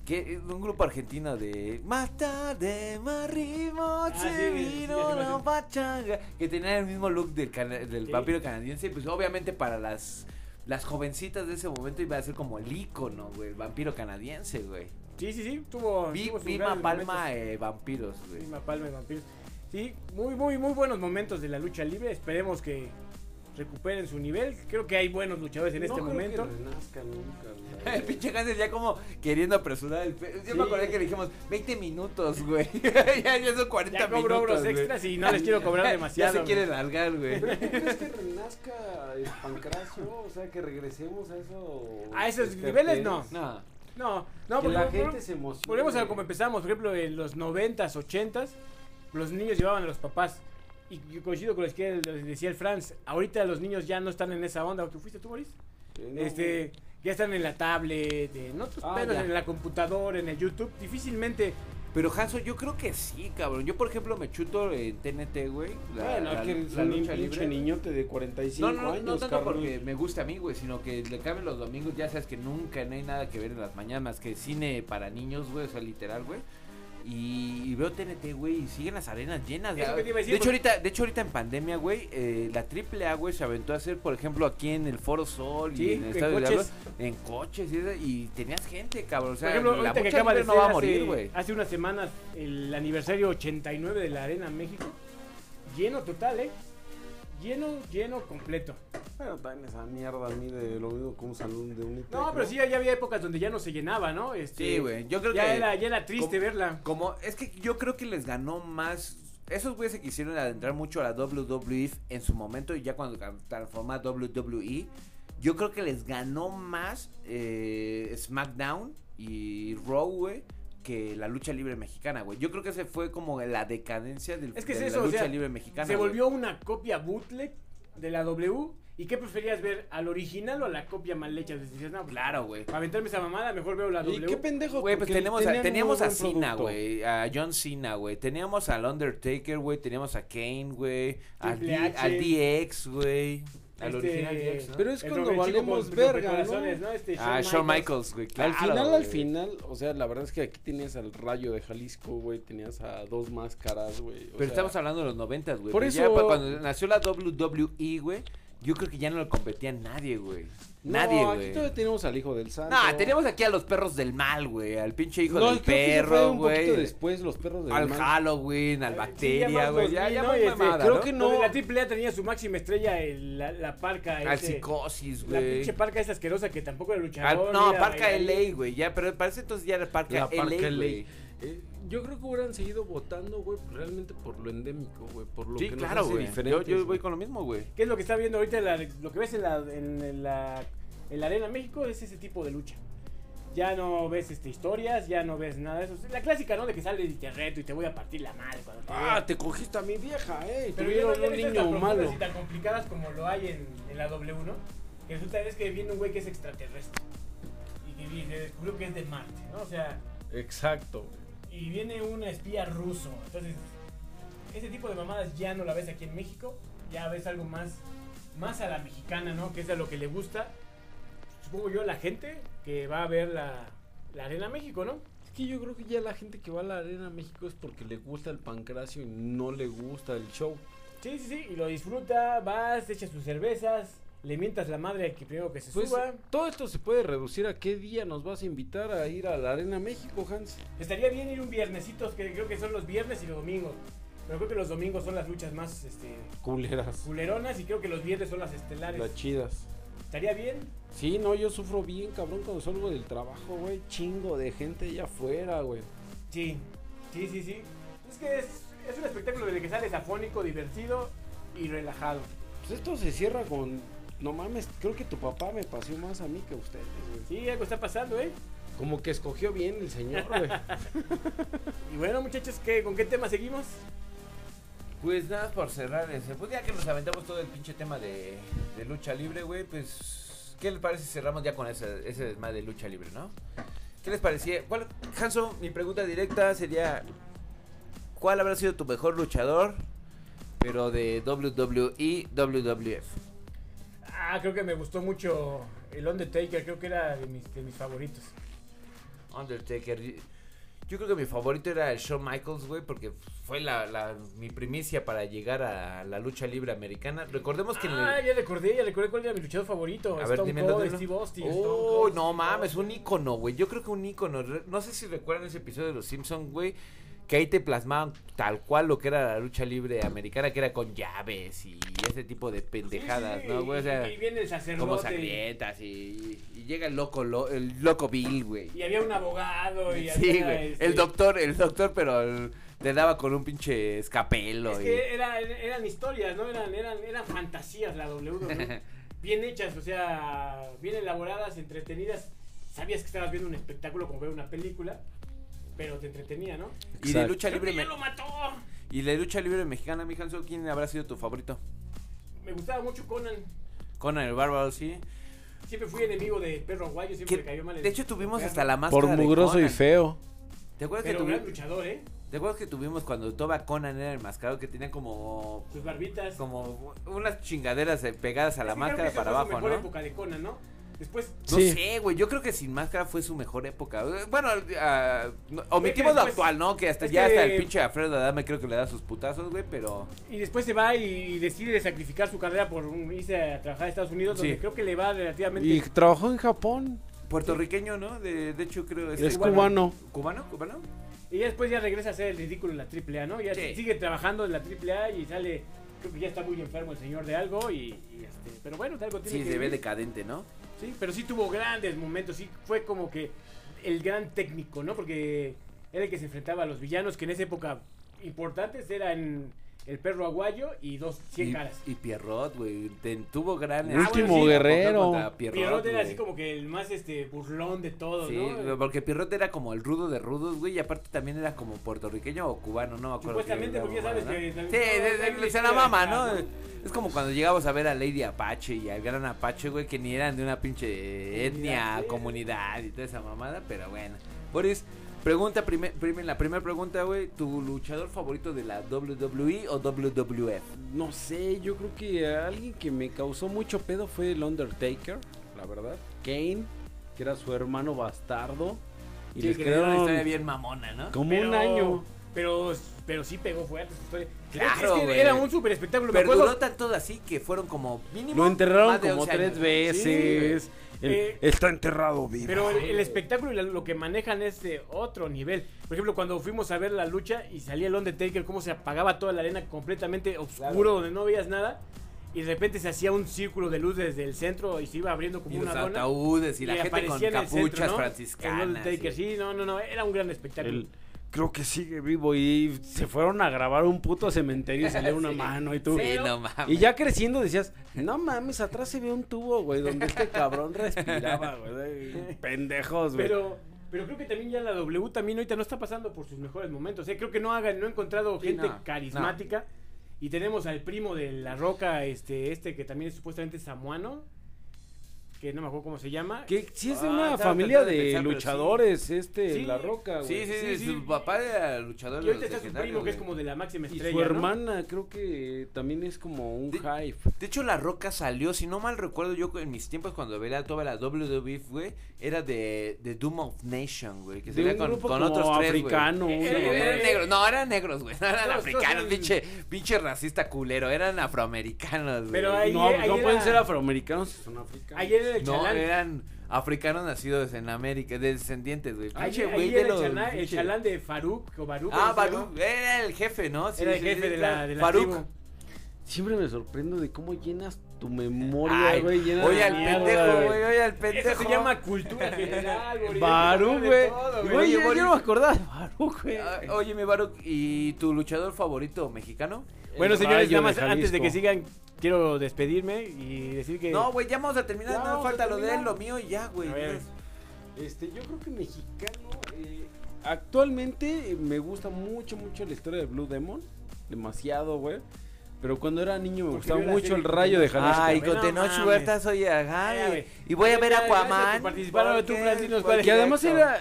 Que, un grupo argentino de más ritmo, sí, se sí, sí, vino cuál la pachanga. Que tenía el mismo look del, cana- del Sí. vampiro canadiense. Pues obviamente para las, las jovencitas de ese momento iba a ser como el ícono, güey. El vampiro canadiense, güey. Sí, sí, sí, tuvo... Vi- tuvo grandes Palma eh, Vampiros, güey. Vima Palma y vampiros. Sí, muy, muy, muy buenos momentos de la lucha libre. Esperemos que recuperen su nivel. Creo que hay buenos luchadores en este momento. <laughs> El pinche Hansel ya como queriendo apresurar el pe- Yo me Sí. acordé que le dijimos 20 minutos, güey. <laughs> ya, ya son 40 Ya minutos. cobro euros güey. extras y no les quiero cobrar <laughs> demasiado. ya se quiere largar, güey. ¿Pero tú crees que renazca el pancracio? O sea, que regresemos a eso. A esos este, niveles, no. No. No, no, que porque la por- gente se emociona. Volvemos a como empezamos, por ejemplo, en los 90s, 80s, los niños llevaban a los papás. Y yo coincido con lo que decía el Franz. Ahorita los niños ya no están en esa onda. ¿Tú fuiste tú, Boris? Eh, no, este, ya están en la tablet, en otros Ah, pedos, en la computadora, en el YouTube. Difícilmente. Pero Hanso, yo creo que sí, cabrón. Yo, por ejemplo, me chuto en TNT, güey. la- Bueno, la- es que eres la un lucha pinche libre. niñote de 45 No, no, no, años, no tanto carnal. porque me gusta a mí, güey, sino que le caben los domingos, ya sabes que nunca no hay nada que ver en las mañanas más que cine para niños, güey, o sea, literal, güey. Y, y veo TNT, güey, y siguen las arenas llenas. Eso ya. que te iba a decir, de hecho, ahorita, de hecho, ahorita en pandemia, güey, eh, la AAA, güey, se aventó a hacer, por ejemplo, aquí en el Foro Sol Sí, y en el Estadio de. Diablos, en coches y, eso, y tenías gente, cabrón. O sea, por ejemplo, la ahorita que acaba de ser no va a hace, morir, güey. hace unas semanas el aniversario 89 de la Arena México. Lleno total, ¿eh? Lleno, lleno completo. Pero también esa mierda a mí de lo mismo como un salón de un No, pero sí, ya había épocas donde ya no se llenaba, ¿no? Este, Sí, güey, yo creo ya que... Era, ya era triste como- verla. Como, es que yo creo que les ganó más. Esos güeyes se quisieron adentrar mucho a la WWE en su momento y ya cuando transforma a WWE, yo creo que les ganó más eh, SmackDown y Raw, güey, que la lucha libre mexicana, güey. Yo creo que ese fue como la decadencia del, Es que es de eso, la o lucha sea, libre mexicana. Se güey. volvió una copia bootleg de la W. ¿Y qué preferías ver? ¿Al original o a la copia mal hecha? Entonces dices, no, pues, Claro, güey. para aventarme esa mamada, mejor veo la Y W. qué pendejo. Güey, pues tenemos a, teníamos a Cena, güey, a John Cena, güey, teníamos al Undertaker, güey, teníamos a Kane, güey, al DX, güey, al Este, original DX, ¿no? Pero es El cuando con valemos verga, ¿no? Este, Ah, Shawn Michaels, güey, claro, al final, al final, o sea, la verdad es que aquí tenías al Rayo de Jalisco, güey, tenías a dos máscaras, güey. o Pero sea, estamos hablando de los noventas, güey. Por ya eso- pa- cuando nació la WWE, güey, yo creo que ya no le competía nadie, güey. No, Nadie, aquí güey. todavía tenemos al hijo del santo. No, teníamos aquí a los perros del mal, güey, al pinche hijo No, del ya perro, güey. después los perros del Al mal. Halloween, al Sí, bacteria, más güey. Ya, 2000, ya ¿no? muy Y este, mamada, creo ¿no? que no. la triple A tenía su máxima estrella, el- la, la parca. Al psicosis, La güey. pinche parca esa asquerosa que tampoco era Al- luchador. no, ni era Parca. LA, güey. Ya, pero parece entonces ya era Parca La LA, Parca güey. Eh, yo creo que hubieran seguido votando, güey, realmente por lo endémico, güey, por lo Sí, que nos claro, hace güey. Yo, yo voy güey. con lo mismo, güey. ¿Qué es lo que está viendo ahorita? la- lo que ves en la, en, en la, en la Arena México es ese tipo de lucha. Ya no ves este, historias, ya no ves nada de eso. La clásica, ¿no? De que sales y te reto y te voy a partir la madre cuando te Ah, vea. te cogiste a mi vieja, eh. Pero ya no un niño malo. y tan complicadas como lo hay en, en la W, ¿no? Que resulta es que viene un güey que es extraterrestre. Y que se descubrió que es de Marte, ¿no? O sea, Exacto. Y viene un espía ruso. Entonces, ese tipo de mamadas ya no la ves aquí en México. Ya ves algo más, más a la mexicana, ¿no? Que es a lo que le gusta. Supongo yo la gente que va a ver la, la Arena México, ¿no? Es que yo creo que ya la gente que va a la Arena México es porque le gusta el pancracio y no le gusta el show. Sí, sí, sí. Y lo disfruta, vas, echas tus cervezas le mientas la madre al que primero que se Pues suba. todo esto se puede reducir a qué día nos vas a invitar a ir a la Arena México, Hans. Estaría bien ir un viernesito, que creo que son los viernes y los domingos. Pero creo que los domingos son las luchas más este, Culeras. culeronas y creo que los viernes son las estelares. Las chidas. ¿Estaría bien? Sí, no, yo sufro bien, cabrón, cuando salgo del trabajo, güey. Chingo de gente allá afuera, güey. Sí, sí, sí, sí. Es que es, es un espectáculo desde que sales afónico, divertido y relajado. Pues esto se cierra con. No mames, creo que tu papá me paseó más a mí que a ustedes, güey. Sí, algo está pasando, ¿eh? Como que escogió bien el señor, güey. <laughs> Y bueno, muchachos, ¿qué, ¿con qué tema seguimos? Pues nada, por cerrar ese. Pues ya que nos aventamos todo el pinche tema de, de lucha libre, güey, pues. ¿Qué les parece si cerramos ya con ese, ese desmadre de lucha libre, no? ¿Qué les parecía? ¿Cuál, Hanso, mi pregunta directa sería: ¿Cuál habrá sido tu mejor luchador? Pero de WWE, WWF. Ah, creo que me gustó mucho el Undertaker, creo que era de mis, de mis favoritos. Undertaker. Yo creo que mi favorito era el Shawn Michaels, güey, porque fue la, la- mi primicia para llegar a la lucha libre americana. Recordemos que en el- Ah, ya recordé, ya recordé cuál era mi luchador favorito. A ver, Stone Cold. Steve Austin. Stone Oh, no mames, un ícono, güey. Yo creo que un ícono. No sé si recuerdan ese episodio de Los Simpsons, güey. Que ahí te plasmaban tal cual lo que era la lucha libre americana, que era con llaves y ese tipo de pendejadas, Sí, sí, ¿no, güey? O y- sea, y viene el sacerdote. como sangrientas y, y llega el loco, lo- el loco Bill, güey. Y había un abogado y Sí, había, güey. este, El doctor, el doctor, pero el- le daba con un pinche escapelo. Es y- que era- eran historias, ¿no? Eran, eran, eran fantasías la W, ¿no? <laughs> Bien hechas, o sea, bien elaboradas, entretenidas. Sabías que estabas viendo un espectáculo como ver una película, pero te entretenía, ¿no? y de Exacto. lucha ¡Creo que libre ya me- lo mató! y de lucha libre mexicana, mi Hanso, ¿quién habrá sido tu favorito? Me gustaba mucho Conan. Conan el Bárbaro, sí. Siempre fui enemigo de Perro Aguayo, siempre Que- me cayó mal. el- de hecho, tuvimos el hasta la máscara Por de mugroso y Conan. feo. ¿Te acuerdas, que Pero gran tuvi- luchador, ¿eh? ¿Te acuerdas que tuvimos cuando Toba Conan era el mascarado que tenía como Sus barbitas. como unas chingaderas eh, pegadas a la Es que creo que máscara esa para fue abajo, su mejor ¿no? época de Conan, ¿no? Después, No Sí. sé, güey, yo creo que sin máscara fue su mejor época. Eh, Bueno, no- omitimos lo después- actual, ¿no? Que hasta es ya que- hasta el pinche Alfredo Adame creo que le da sus putazos, güey, pero y después se va y decide sacrificar su carrera por irse a trabajar a Estados Unidos, donde Sí. creo que le va relativamente... Y trabajó en Japón. puertorriqueño, ¿no? De, de hecho creo Es cubano. ¿Cubano? ¿Cubano? Y ya después ya regresa a hacer el ridículo en la AAA, ¿no? Ya Sí. sigue trabajando en la AAA y sale, creo que ya está muy enfermo el señor de algo y, y, este, pero bueno, de algo tiene Sí, que se ve decadente, ¿no? Sí, pero sí tuvo grandes momentos, sí fue como que el gran técnico, ¿no? Porque era el que se enfrentaba a los villanos que en esa época importantes eran el perro aguayo y dos cien y, caras. y Pierrot, güey, tuvo gran Ah, Último bueno, sí, guerrero. contra Pierrot, Pierrot era así como que el más este burlón de todos, Sí, ¿no? porque Pierrot era como el rudo de rudos, güey, y aparte también era como puertorriqueño o cubano, no me acuerdo. Supuestamente, porque ya sabes ¿no? que Sí, no, se la mama, ¿no? Es como cuando llegamos a ver a Lady Apache y al Gran Apache, güey, que ni eran de una pinche etnia, comunidad y toda esa mamada, pero bueno. Boris, pregunta, primer, primer- la primera pregunta, güey, ¿tu luchador favorito de la WWE o WWF? No sé, yo creo que alguien que me causó mucho pedo fue el Undertaker, la verdad. Kane, que era su hermano bastardo. Y Sí, les que una quedaron historia bien mamona, ¿no? como Pero- un año. Pero, pero sí pegó fuerte su historia. Claro, es que güey. era un super espectáculo. Pero duró tanto así que fueron como mínimo Lo enterraron más de como 11 tres años. veces. Sí, El- Eh, está enterrado vivo. Pero el, el espectáculo y la- lo que manejan es de otro nivel. Por ejemplo, cuando fuimos a ver la lucha y salía el Undertaker, cómo se apagaba toda la arena completamente oscuro, Claro. donde no veías nada. Y de repente se hacía un círculo de luz desde el centro y se iba abriendo como Y los una dona. ataúdes y la gente con aparecía en el capuchas centro, ¿no? franciscanas. El Undertaker, sí, no, no, no, era un gran espectáculo. El- creo que sigue vivo y se fueron a grabar un puto cementerio y <laughs> salió una Sí. mano y tú. Sí, no mames. Y ya creciendo decías, no mames, atrás se ve un tubo, güey, donde este cabrón respiraba, <laughs> güey. Pendejos, güey. Pero, pero creo que también ya la W también ahorita no está pasando por sus mejores momentos. ¿eh? Creo que no hagan, no he encontrado Sí, gente no, carismática. Y tenemos al primo de la roca, este, este que también es supuestamente samuano. Que no me acuerdo cómo se llama. Que sí es de Ah, una familia de pensar, sí. luchadores, este, Sí. La Roca, güey. Sí, sí, sí, sí, su papá era luchador Y ahorita está su que es como de la máxima Y estrella. su ¿no? hermana creo que también es como un De- hype. De hecho, La Roca salió, si no mal recuerdo, yo en mis tiempos cuando veía toda la WWE, güey, era de, de Doom of Nation, güey, que salía con, con otros tres, africano, eran negros, no, eran negros, güey, <laughs> no eran africanos, pinche, pinche racista culero, eran afroamericanos, güey. Pero ahí- no, pueden ser afroamericanos son africanos. Ayer No, chalán. eran africanos nacidos en América, descendientes, güey. Pinche güey de los... el, chalán, el pinche- chalán de Faruk o Baruch. Ah, ¿cómo se Faruk, era el jefe, ¿no? Sí, Era el jefe sí, de la, de la Faruk. tribu. Siempre me sorprendo de cómo llenas tu memoria, Ay, güey. llena oye al pendejo, güey, oye al pendejo. Eso se llama cultura general, güey. <laughs> Baru, De güey. todo, Güey, Oye, yo, no me acordaba de güey. Ah, Oye, mi Baruch, ¿y tu luchador favorito mexicano? Bueno, señores, nada más antes de que sigan, quiero despedirme y decir que. No, güey, ya vamos a terminar, Ya no falta lo de él, lo mío y ya, güey. A ver. Este, yo creo que mexicano. eh, actualmente me gusta mucho, mucho la historia de Blue Demon. Demasiado, güey. Pero cuando era niño me Porque gustaba mucho el rayo de. Jalisco. Ay, con no Tenoch. Huerta soy ajá, Ay, güey. güey. Y voy a ver a Aquaman. participar, ahora tú, porque- Francisco, Que además era.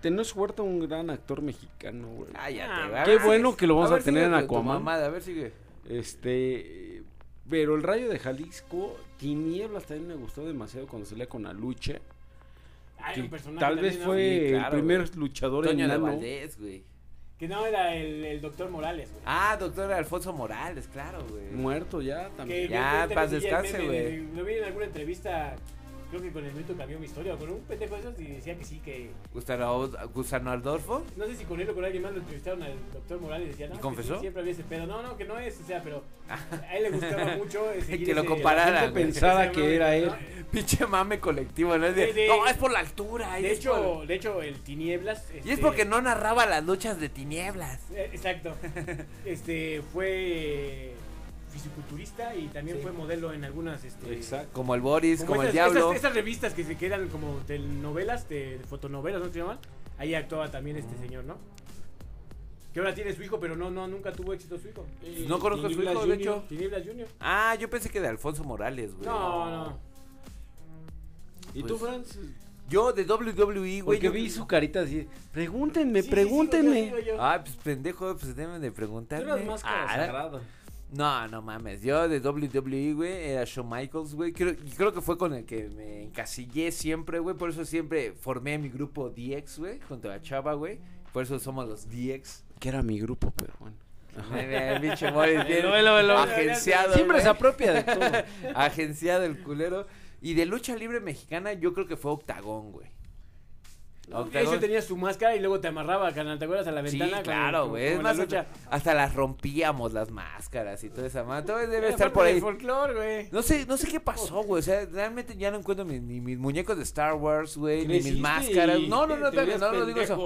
Tenoch Huerta un gran actor mexicano, güey. Cállate, Ah, qué bueno que lo vamos a tener sigue en Aquaman. mamada, a ver, sigue. Este. Pero el rayo de Jalisco, Tinieblas también me gustó demasiado cuando salía con Aluche. Que un personaje tal vez fue claro, el primer luchador Toño de enano. Valdés, güey. Que no era el, el doctor Morales, güey. Ah, doctor Alfonso Morales, claro, güey. Muerto ya también. que Ya, paz descanse, güey. Lo vi en alguna entrevista, creo que con el minuto cambió mi historia, o con un pendejo de esos y decía que sí, que. Gustavo, Gusano Adolfo. No sé si con él o con alguien más lo entrevistaron al doctor Morales y decía, no, ¿Y confesó? siempre había ese pedo. No, no, que no es, o sea, pero a él le gustaba <laughs> mucho seguir Que lo ese- comparara, La gente güey. pensaba que mame, era él. ¿no? <laughs> Pinche mame colectivo, ¿no? Es de, De- de- no, es por la altura. De hecho, por- de hecho, el Tinieblas. Y es este, porque no narraba las luchas de tinieblas. eh, Exacto. <laughs> Este fue eh, fisiculturista y también Sí. fue modelo en algunas. Este, Exacto. Como el Boris, como, el esas, Diablo. esas- esas revistas que se quedan como telenovelas, de, de fotonovelas, ¿no se llaman? Ahí actuaba también este señor, ¿no? Que ahora tiene su hijo, pero no, no, nunca tuvo éxito su hijo. No conozco a su Tinieblas hijo, de Junior. hecho. Tinieblas Junior. Ah, yo pensé que de Alfonso Morales, güey. No, no. ¿Y Pues, tú, Franz? Yo de WWE, güey. Porque yo- vi su carita así. Pregúntenme, Sí, pregúntenme. sí, yo, yo, yo. Ah, pues pendejo, pues deben de Tú preguntarme. eras máscara Ah. No, no mames. Yo de WWE, güey, era Shawn Michaels, güey. Creo, y creo que fue con el que me encasillé siempre, güey. Por eso siempre formé mi grupo DX, güey, junto a Chava, güey. Por eso somos los DX. Que era mi grupo, pero bueno. El pinche Morris, <laughs> bien Velo, velo, agenciado. Siempre se apropia de todo. <laughs> Agenciado el culero. Y de lucha libre mexicana, yo creo que fue Octagón, güey. Ese tenía su máscara y luego te amarraba, canal, ¿te acuerdas? A la Sí, ventana. como- claro, güey. Es más, hasta, hasta las rompíamos las máscaras y toda esa madre. Todo debe Era estar por ahí. folclore, güey. No sé, no sé qué pasó, güey. O sea, realmente ya no encuentro ni, ni mis muñecos de Star Wars, güey, ni mis máscaras. No, no, no, te no, no, no digo eso.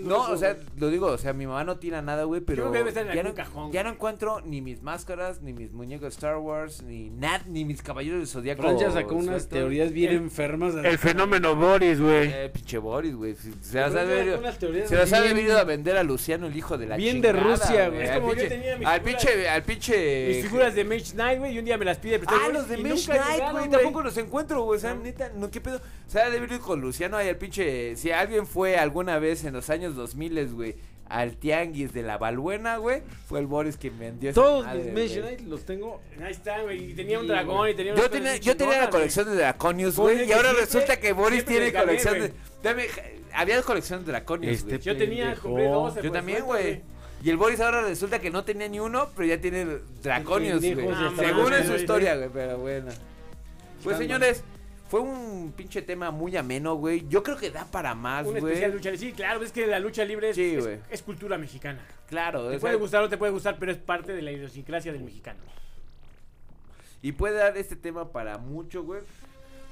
No, eso, o sea, güey. lo digo, o sea, mi mamá no tira nada, güey, pero creo que debe estar en ya, algún no, cajón, ya no encuentro ni mis máscaras, ni mis muñecos de Star Wars, ni nada, ni mis caballeros de Zodíaco. Fran ya sacó unas teorías bien enfermas. El fenómeno Boris, güey. Eh, pinche Boris, güey. Se se las ha se las bien- debido a vender a Luciano, el hijo de la Bien de Rusia, güey. Es como yo tenía mis Al pinche, al pinche... Mis figuras de Mage Knight, güey, y un día me las pide prestar, Ah, los de nunca Knight, güey. Tampoco los encuentro, güey. O sea, No. neta, no, ¿qué pedo? O sea, debe ir con Luciano ahí al pinche. Si alguien fue alguna vez en los años 2000, güey, al tianguis de la Balbuena, güey, fue el Boris quien vendió esa Todos madre, mis los tengo. Ahí está, güey, y tenía un dragón y tenía unas Yo cosas tenía, yo tenía la chingonas, colección de Draconius, güey. Y ahora siempre- resulta que Boris siempre tiene gané, colección güey. de. Dame, había colección de Draconius, Este güey. Yo tenía, pendejo. compré 12. Yo pues, también, güey. Y el Boris ahora resulta que no tenía ni uno, pero ya tiene Draconius, güey. pendejos de Según Francia, en su güey. historia, güey, pero bueno. Pues señores, fue un pinche tema muy ameno, güey. Yo creo que da para más, Un güey. especial lucha libre. Sí, claro, es que la lucha libre es, Sí, es- güey. es cultura mexicana. Claro, Te o puede gustar o te puede gustar, pero es parte de la idiosincrasia del mexicano. y puede dar este tema para mucho, güey.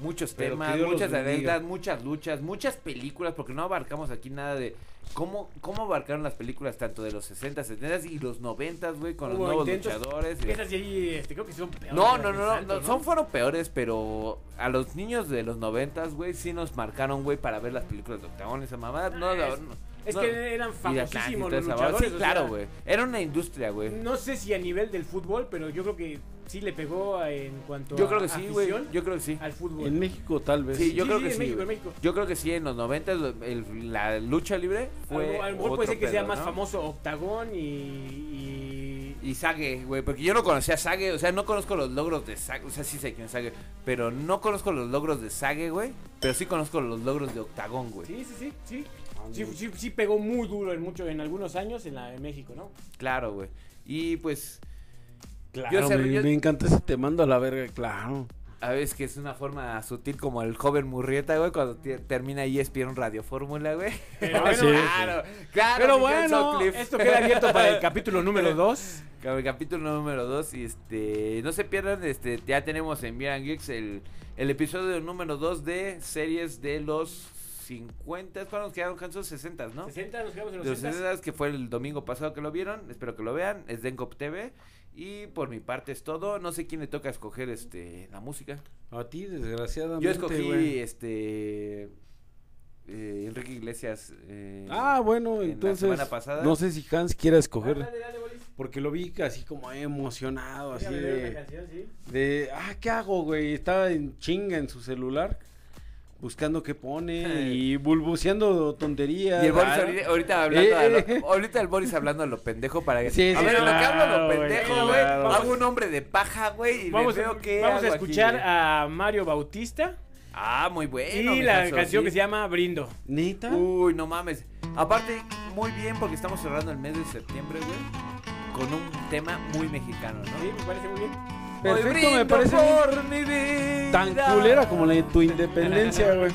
Muchos Pero temas, muchas anécdotas, muchas luchas, muchas películas, porque no abarcamos aquí nada de cómo, cómo abarcaron las películas tanto de los 60, 70 y los 90, güey, con los nuevos luchadores. Esas este, creo que son peores. No, no, no, no, no, son fueron peores, pero a los niños de los noventas, güey, sí nos marcaron, güey, para ver las películas de Octagón, esa mamá, no, Ah, no, es- no, Es no. que eran famosísimos los luchadores. Sí, o claro, sea, güey. Era una industria, güey. No sé si a nivel del fútbol, pero yo creo que sí le pegó en cuanto Yo a creo que sí, güey. Yo creo que sí. al fútbol. En México tal vez. Sí, yo Sí, creo sí, que en sí. México, güey. en México. Yo creo que sí, en los 90 el- la lucha libre A fue. lo- a lo mejor puede ser que sea más ¿no? famoso Octagón y, y- Y Sage, güey, porque yo no conocía a Sage, o sea, no conozco los logros de Sage, o sea, sí sé quién es Sage, pero no conozco los logros de Sage, güey, pero sí conozco los logros de Octagón, güey. Sí, sí, sí, sí. Sí, sí, sí pegó muy duro en mucho, en algunos años en la de México, ¿no? Claro, güey. Y pues, Claro, Yo sé- me, yo- me encanta ese te mando a la verga, claro. a veces que es una forma sutil como el joven Murrieta, güey, cuando te- termina E ESPN Radio Fórmula, güey. Pero <laughs> bueno, claro, claro. Pero bueno, esto queda abierto para el <laughs> capítulo número 2. Cap- Capítulo número 2 y este no se pierdan este ya tenemos en Miran Geeks el, el episodio número 2 de series de los 50 ¿cuándo nos quedaron Hansos? 60 ¿no? 60, nos quedamos en los los 60. 60 que fue el domingo pasado que lo vieron, espero que lo vean, es Dencop TV y por mi parte es todo, no sé quién le toca escoger este la música. A ti, desgraciadamente. Yo escogí güey. este eh, Enrique Iglesias eh, Ah, bueno, en la entonces. semana pasada. No sé si Hans quiera escoger. Dale, dale, Boris. Porque lo vi así como emocionado, así de. canción, sí. De. Ah, ¿qué hago, güey? Estaba en chinga en su celular. Buscando qué pone y bulbuceando tonterías. Y el Boris Ah, ahorita, ahorita hablando a lo- <laughs> Eh. ahorita el Boris hablando a lo pendejo para que Sí, a ver, lo que hablo a lo pendejo, güey, claro. hago un hombre de paja, güey, y Vamos, me veo que vamos a aquí, escuchar a Mario Bautista Ah, muy bueno. y la canción sí. que se llama Brindo. ¿Neta? Uy, no mames. Aparte, muy bien porque estamos cerrando el mes de septiembre, güey, con un tema muy mexicano, ¿no? Sí, me parece muy bien. Perfecto, Hoy me parece por mi vida. tan culera como la de tu independencia, <laughs> güey.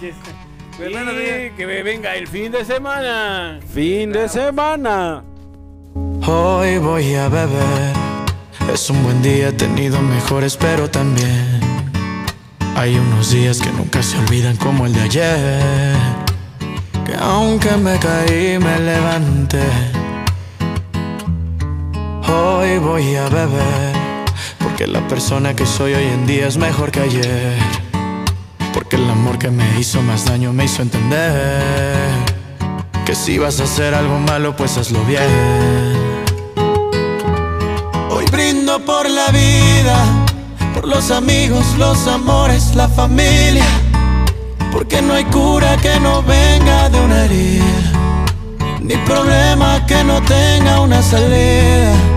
Y que me venga el fin de semana. Fin de semana. Hoy voy a beber. Es un buen día, he tenido mejores, pero también hay unos días que nunca se olvidan como el de ayer. Que aunque me caí, me levanté. Hoy voy a beber. Porque la persona que soy hoy en día es mejor que ayer. Porque el amor que me hizo más daño me hizo entender. Que si vas a hacer algo malo, pues hazlo bien. Hoy brindo por la vida, por los amigos, los amores, la familia. Porque no hay cura que no venga de una herida, ni problema que no tenga una salida.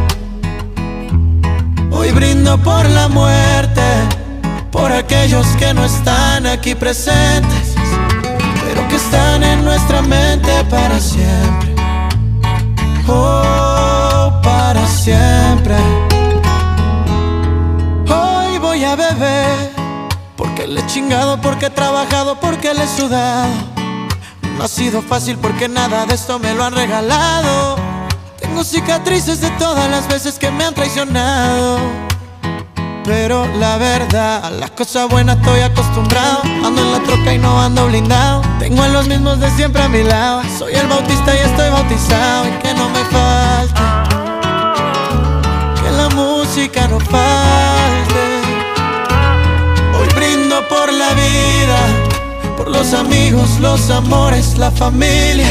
Hoy brindo por la muerte, por aquellos que no están aquí presentes, pero que están en nuestra mente para siempre. Oh, para siempre. Hoy voy a beber, porque le he chingado, porque he trabajado, porque le he sudado. No ha sido fácil porque nada de esto me lo han regalado. Tengo cicatrices de todas las veces que me han traicionado. Pero la verdad, a las cosas buenas estoy acostumbrado. Ando en la troca y no ando blindado. Tengo a los mismos de siempre a mi lado. Soy el bautista y estoy bautizado. Y que no me falte. Que la música no falte. Hoy brindo por la vida. Por los amigos, los amores, la familia.